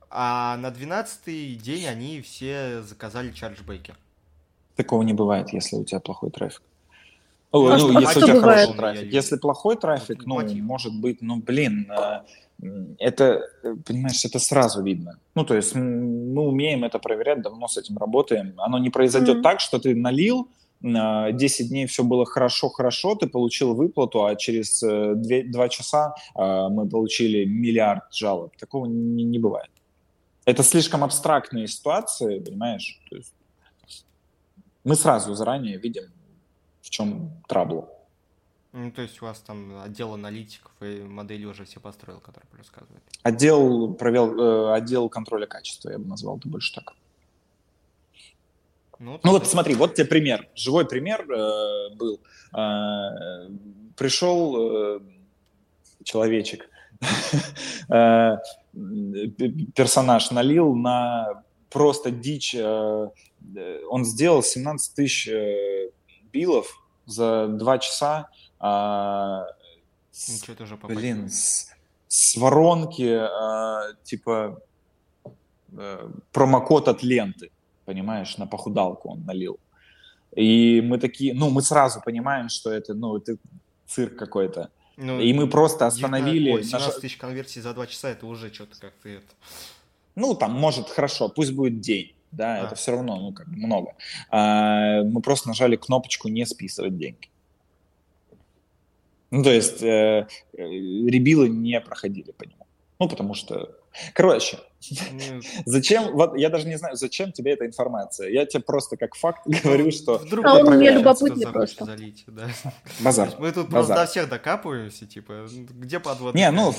а на двенадцатый день они все заказали чарджбеки. Такого не бывает, если у тебя плохой трафик. О, а ну, что, если а у тебя бывает? хороший трафик. Если плохой трафик, ну, может быть, ну, блин, э, это, понимаешь, это сразу видно. Ну, то есть мы умеем это проверять, давно с этим работаем. Оно не произойдет mm-hmm. так, что ты налил, 10 дней все было хорошо-хорошо, ты получил выплату, а через 2, э, 2 часа э, мы получили миллиард жалоб. Такого не, не бывает. Это слишком абстрактные ситуации, понимаешь? То есть мы сразу заранее видим, в чем трабло. Ну, то есть у вас там отдел аналитиков и модели уже все построил, которые рассказывают. Отдел провел э, отдел контроля качества, я бы назвал это больше так. Ну, ну вот смотри, вот тебе пример, живой пример э, был. Э, пришел э, человечек, э, персонаж налил на просто дичь э, Э, он сделал 17 тысяч э, билов за два часа. А, Ничего, это уже Блин, с, с воронки, типа, промокод от ленты, понимаешь, на похудалку он налил. И мы такие, ну, мы сразу понимаем, что это, ну, это цирк какой-то. Ну, и мы просто остановили... Ой, 17 тысяч конверсий за два часа, это уже что-то как-то это... Ну, там, может, хорошо, пусть будет день да, а. это все равно, ну, как бы много. А, мы просто нажали кнопочку «Не списывать деньги». Ну, то есть э, э, ребилы не проходили по нему. Ну, потому что Короче, ну, зачем, вот я даже не знаю, зачем тебе эта информация. Я тебе просто как факт говорю, что... Вдруг а он мне любопытный просто. Залить, да. Базар. Мы тут Базар. просто до всех докапываемся, типа, где подвод? Не, ну,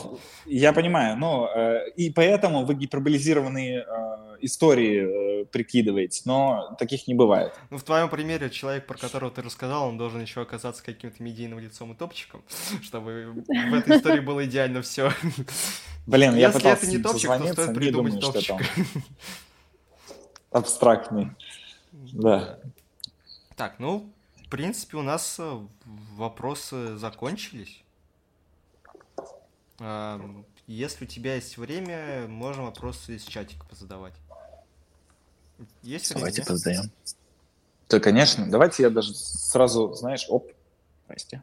я понимаю, но э, и поэтому вы гиперболизированные э, истории э, прикидываете, но таких не бывает. Ну, в твоем примере человек, про которого ты рассказал, он должен еще оказаться каким-то медийным лицом и топчиком, чтобы в этой истории было идеально все. Блин, Если я пытался это не топчик, то стоит придумать топчика. Абстрактный. Да. Так, ну, в принципе, у нас э, вопросы закончились. Если у тебя есть время, можем вопросы из чатика позадавать. Есть Давайте время? позадаем. Да, конечно. Давайте я даже сразу, знаешь, оп, прости.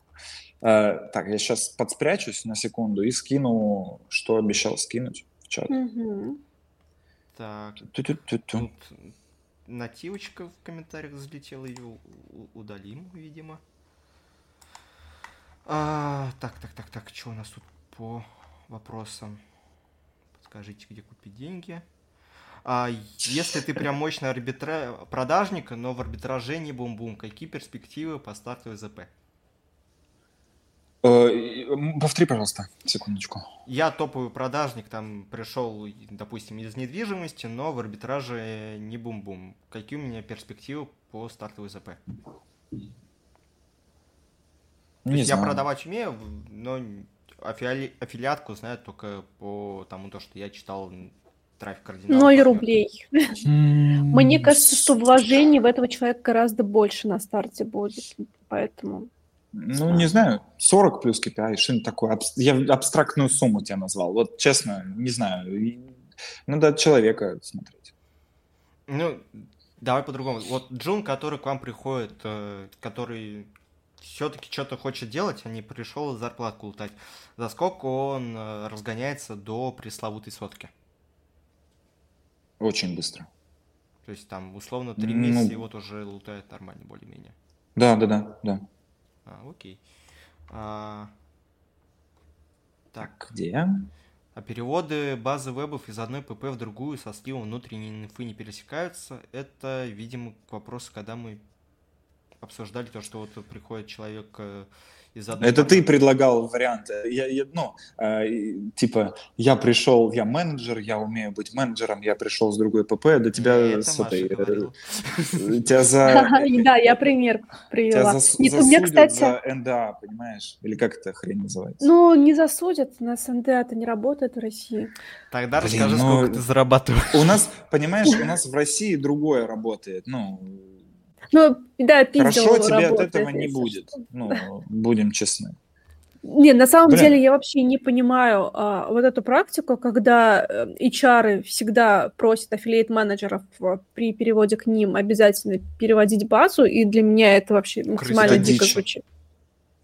Э, так, я сейчас подспрячусь на секунду и скину, что обещал скинуть в чат. Мгм. Так, тут нативочка в комментариях взлетела, ее удалим, видимо. А, так, так, так, так, что у нас тут по вопросам? Подскажите, где купить деньги? А, если ты прям мощный арбитра... продажник, но в арбитраже не бум-бум, какие перспективы по старту ЗП? Э, Повтори, пожалуйста, секундочку. Я топовый продажник, там пришел, допустим, из недвижимости, но в арбитраже не бум-бум. Какие у меня перспективы по стартовой ЗП? Не есть я знаю. продавать умею, но аффили- аффилиатку знаю только по тому, то, что я читал трафик кардинал. Ноль рублей. М, Мне кажется, что вложений в этого человека гораздо больше на старте будет. Поэтому... Ну, не знаю, 40 плюс KPI, что-нибудь такое. Я абстрактную сумму тебе назвал. Вот честно, не знаю. Надо от человека смотреть. Ну, давай по-другому. Вот Джун, который к вам приходит, э, который все-таки что-то хочет делать, а не пришел зарплатку лутать. За сколько он э, разгоняется до пресловутой сотки? Очень быстро. То есть там условно три Ну, месяца и вот уже лутает нормально более-менее. Да, да, да, да. А, окей. А, так, Где? а переводы базы вебов из одной ПП в другую со сливом внутренней инфы не пересекаются. Это, видимо, к вопросу, когда мы обсуждали то, что вот приходит человек э, из одной... Это ты предлагал вариант. Я, я- ну, э, типа, я пришел, я менеджер, я умею быть менеджером, я пришел с другой ПП, да тебя это с этой, э, тебя за Да, я пример тебя привела. у меня, засудят кстати, за НДА, понимаешь? Или как это хрень называется? ну, не засудят, на СНД это не работает в России. Тогда расскажи, ну- сколько ты зарабатываешь. У нас, понимаешь, у нас в России другое работает. Ну, Ну, да, хорошо тебе от работает, этого не будет. Ну, будем честны. Не, на самом Блин. деле я вообще не понимаю а, вот эту практику, когда э, HR всегда просят аффилиат-менеджеров а, при переводе к ним обязательно переводить базу, и для меня это вообще максимально Это дико дичь. звучит.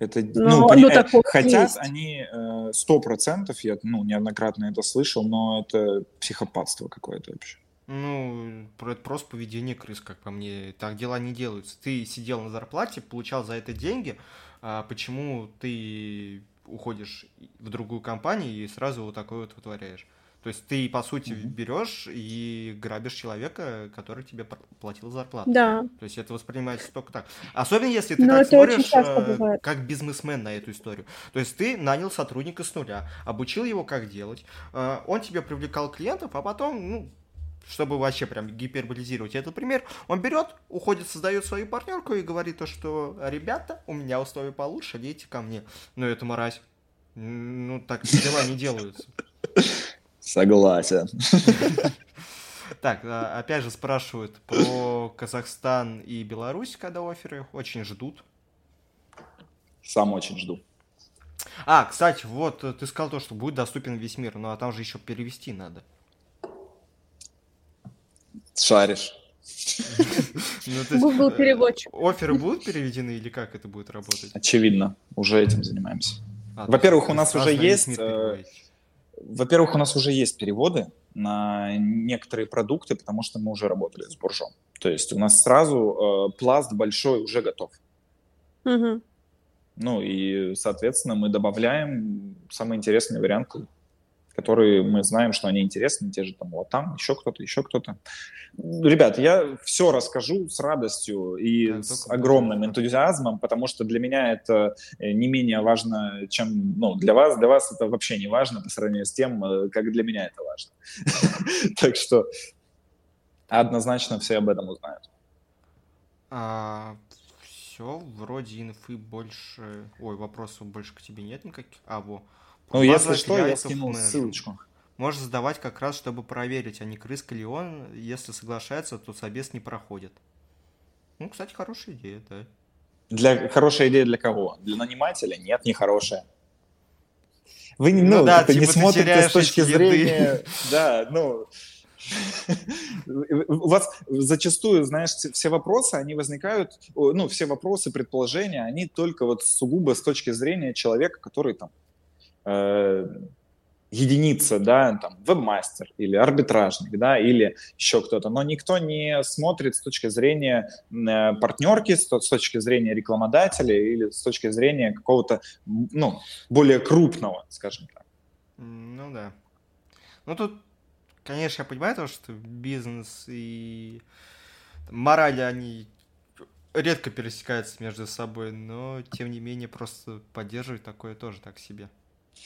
Это, Ну, ну, ну, пони- э, такое хотят есть. они э, сто процентов, я ну, неоднократно это слышал, но это психопатство какое-то вообще. Ну, это просто поведение крыс, как по мне. Так дела не делаются. Ты сидел на зарплате, получал за это деньги, а почему ты уходишь в другую компанию и сразу вот такое вот вытворяешь? То есть ты, по сути, берешь и грабишь человека, который тебе платил зарплату. Да. То есть это воспринимается только так. Особенно если ты Но так смотришь, э, как бизнесмен на эту историю. То есть ты нанял сотрудника с нуля, обучил его как делать, э, он тебе привлекал клиентов, а потом, ну, чтобы вообще прям гиперболизировать этот пример, он берет, уходит, создает свою партнерку и говорит то, что ребята, у меня условия получше, лейте ко мне. Ну это мразь. Ну так дела не делаются. Согласен. Так, а, опять же спрашивают про Казахстан и Беларусь, когда оферы очень ждут. Сам очень жду. А, кстати, вот э, ты сказал то, что будет доступен весь мир, ну а там же еще перевести надо. Шаришь. Ну, Google э, переводчик. Оферы будут переведены или как это будет работать? Очевидно. Уже этим занимаемся. А, Во-первых, у нас уже есть, э. Во-первых, у нас уже есть переводы на некоторые продукты, потому что мы уже работали с буржом. То есть у нас сразу э, пласт большой уже готов. Мгм. Ну и, соответственно, мы добавляем самые интересные варианты которые мы знаем, что они интересны, те же там вот там, еще кто-то, еще кто-то. Ребят, я все расскажу с радостью и так, с огромным энтузиазмом, потому что для меня это э, не менее важно, чем ну, для вас. Для вас это вообще не важно по сравнению с тем, э, как для меня это важно. Так что однозначно все об этом узнают. А, все, вроде инфы больше... Ой, вопросов больше к тебе нет никаких. А, во. Ну, если что, я скинул ссылочку. Можешь задавать как раз, чтобы проверить, а не крыска ли он. Если соглашается, то собес не проходит. Ну, кстати, хорошая идея, да. Для, хорошая идея для кого? Для нанимателя? Нет, не хорошая. Вы ну, ну да, типа, не смотрите с точки зрения... Да, ну... У вас зачастую, знаешь, все вопросы, они возникают, ну, все вопросы, предположения, они только вот сугубо с точки зрения человека, который там э, единица, да, там, вебмастер или арбитражник, да, или еще кто-то, но никто не смотрит с точки зрения э, партнерки, с точки зрения рекламодателя или с точки зрения какого-то, ну, более крупного, скажем так. Ну да. Ну тут, конечно, я понимаю то, что бизнес и мораль, они редко пересекаются между собой, но тем не менее просто поддерживать такое тоже так себе.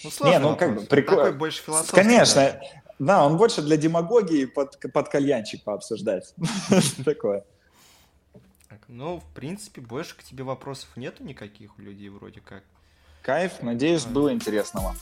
Ну, не, ну как бы прикольно. Такой больше философский. Конечно, да. да, он больше для демагогии под, под кальянчик пообсуждать. Такое. Ну, в принципе, больше к тебе вопросов нету никаких у людей вроде как. Кайф, надеюсь, было интересного.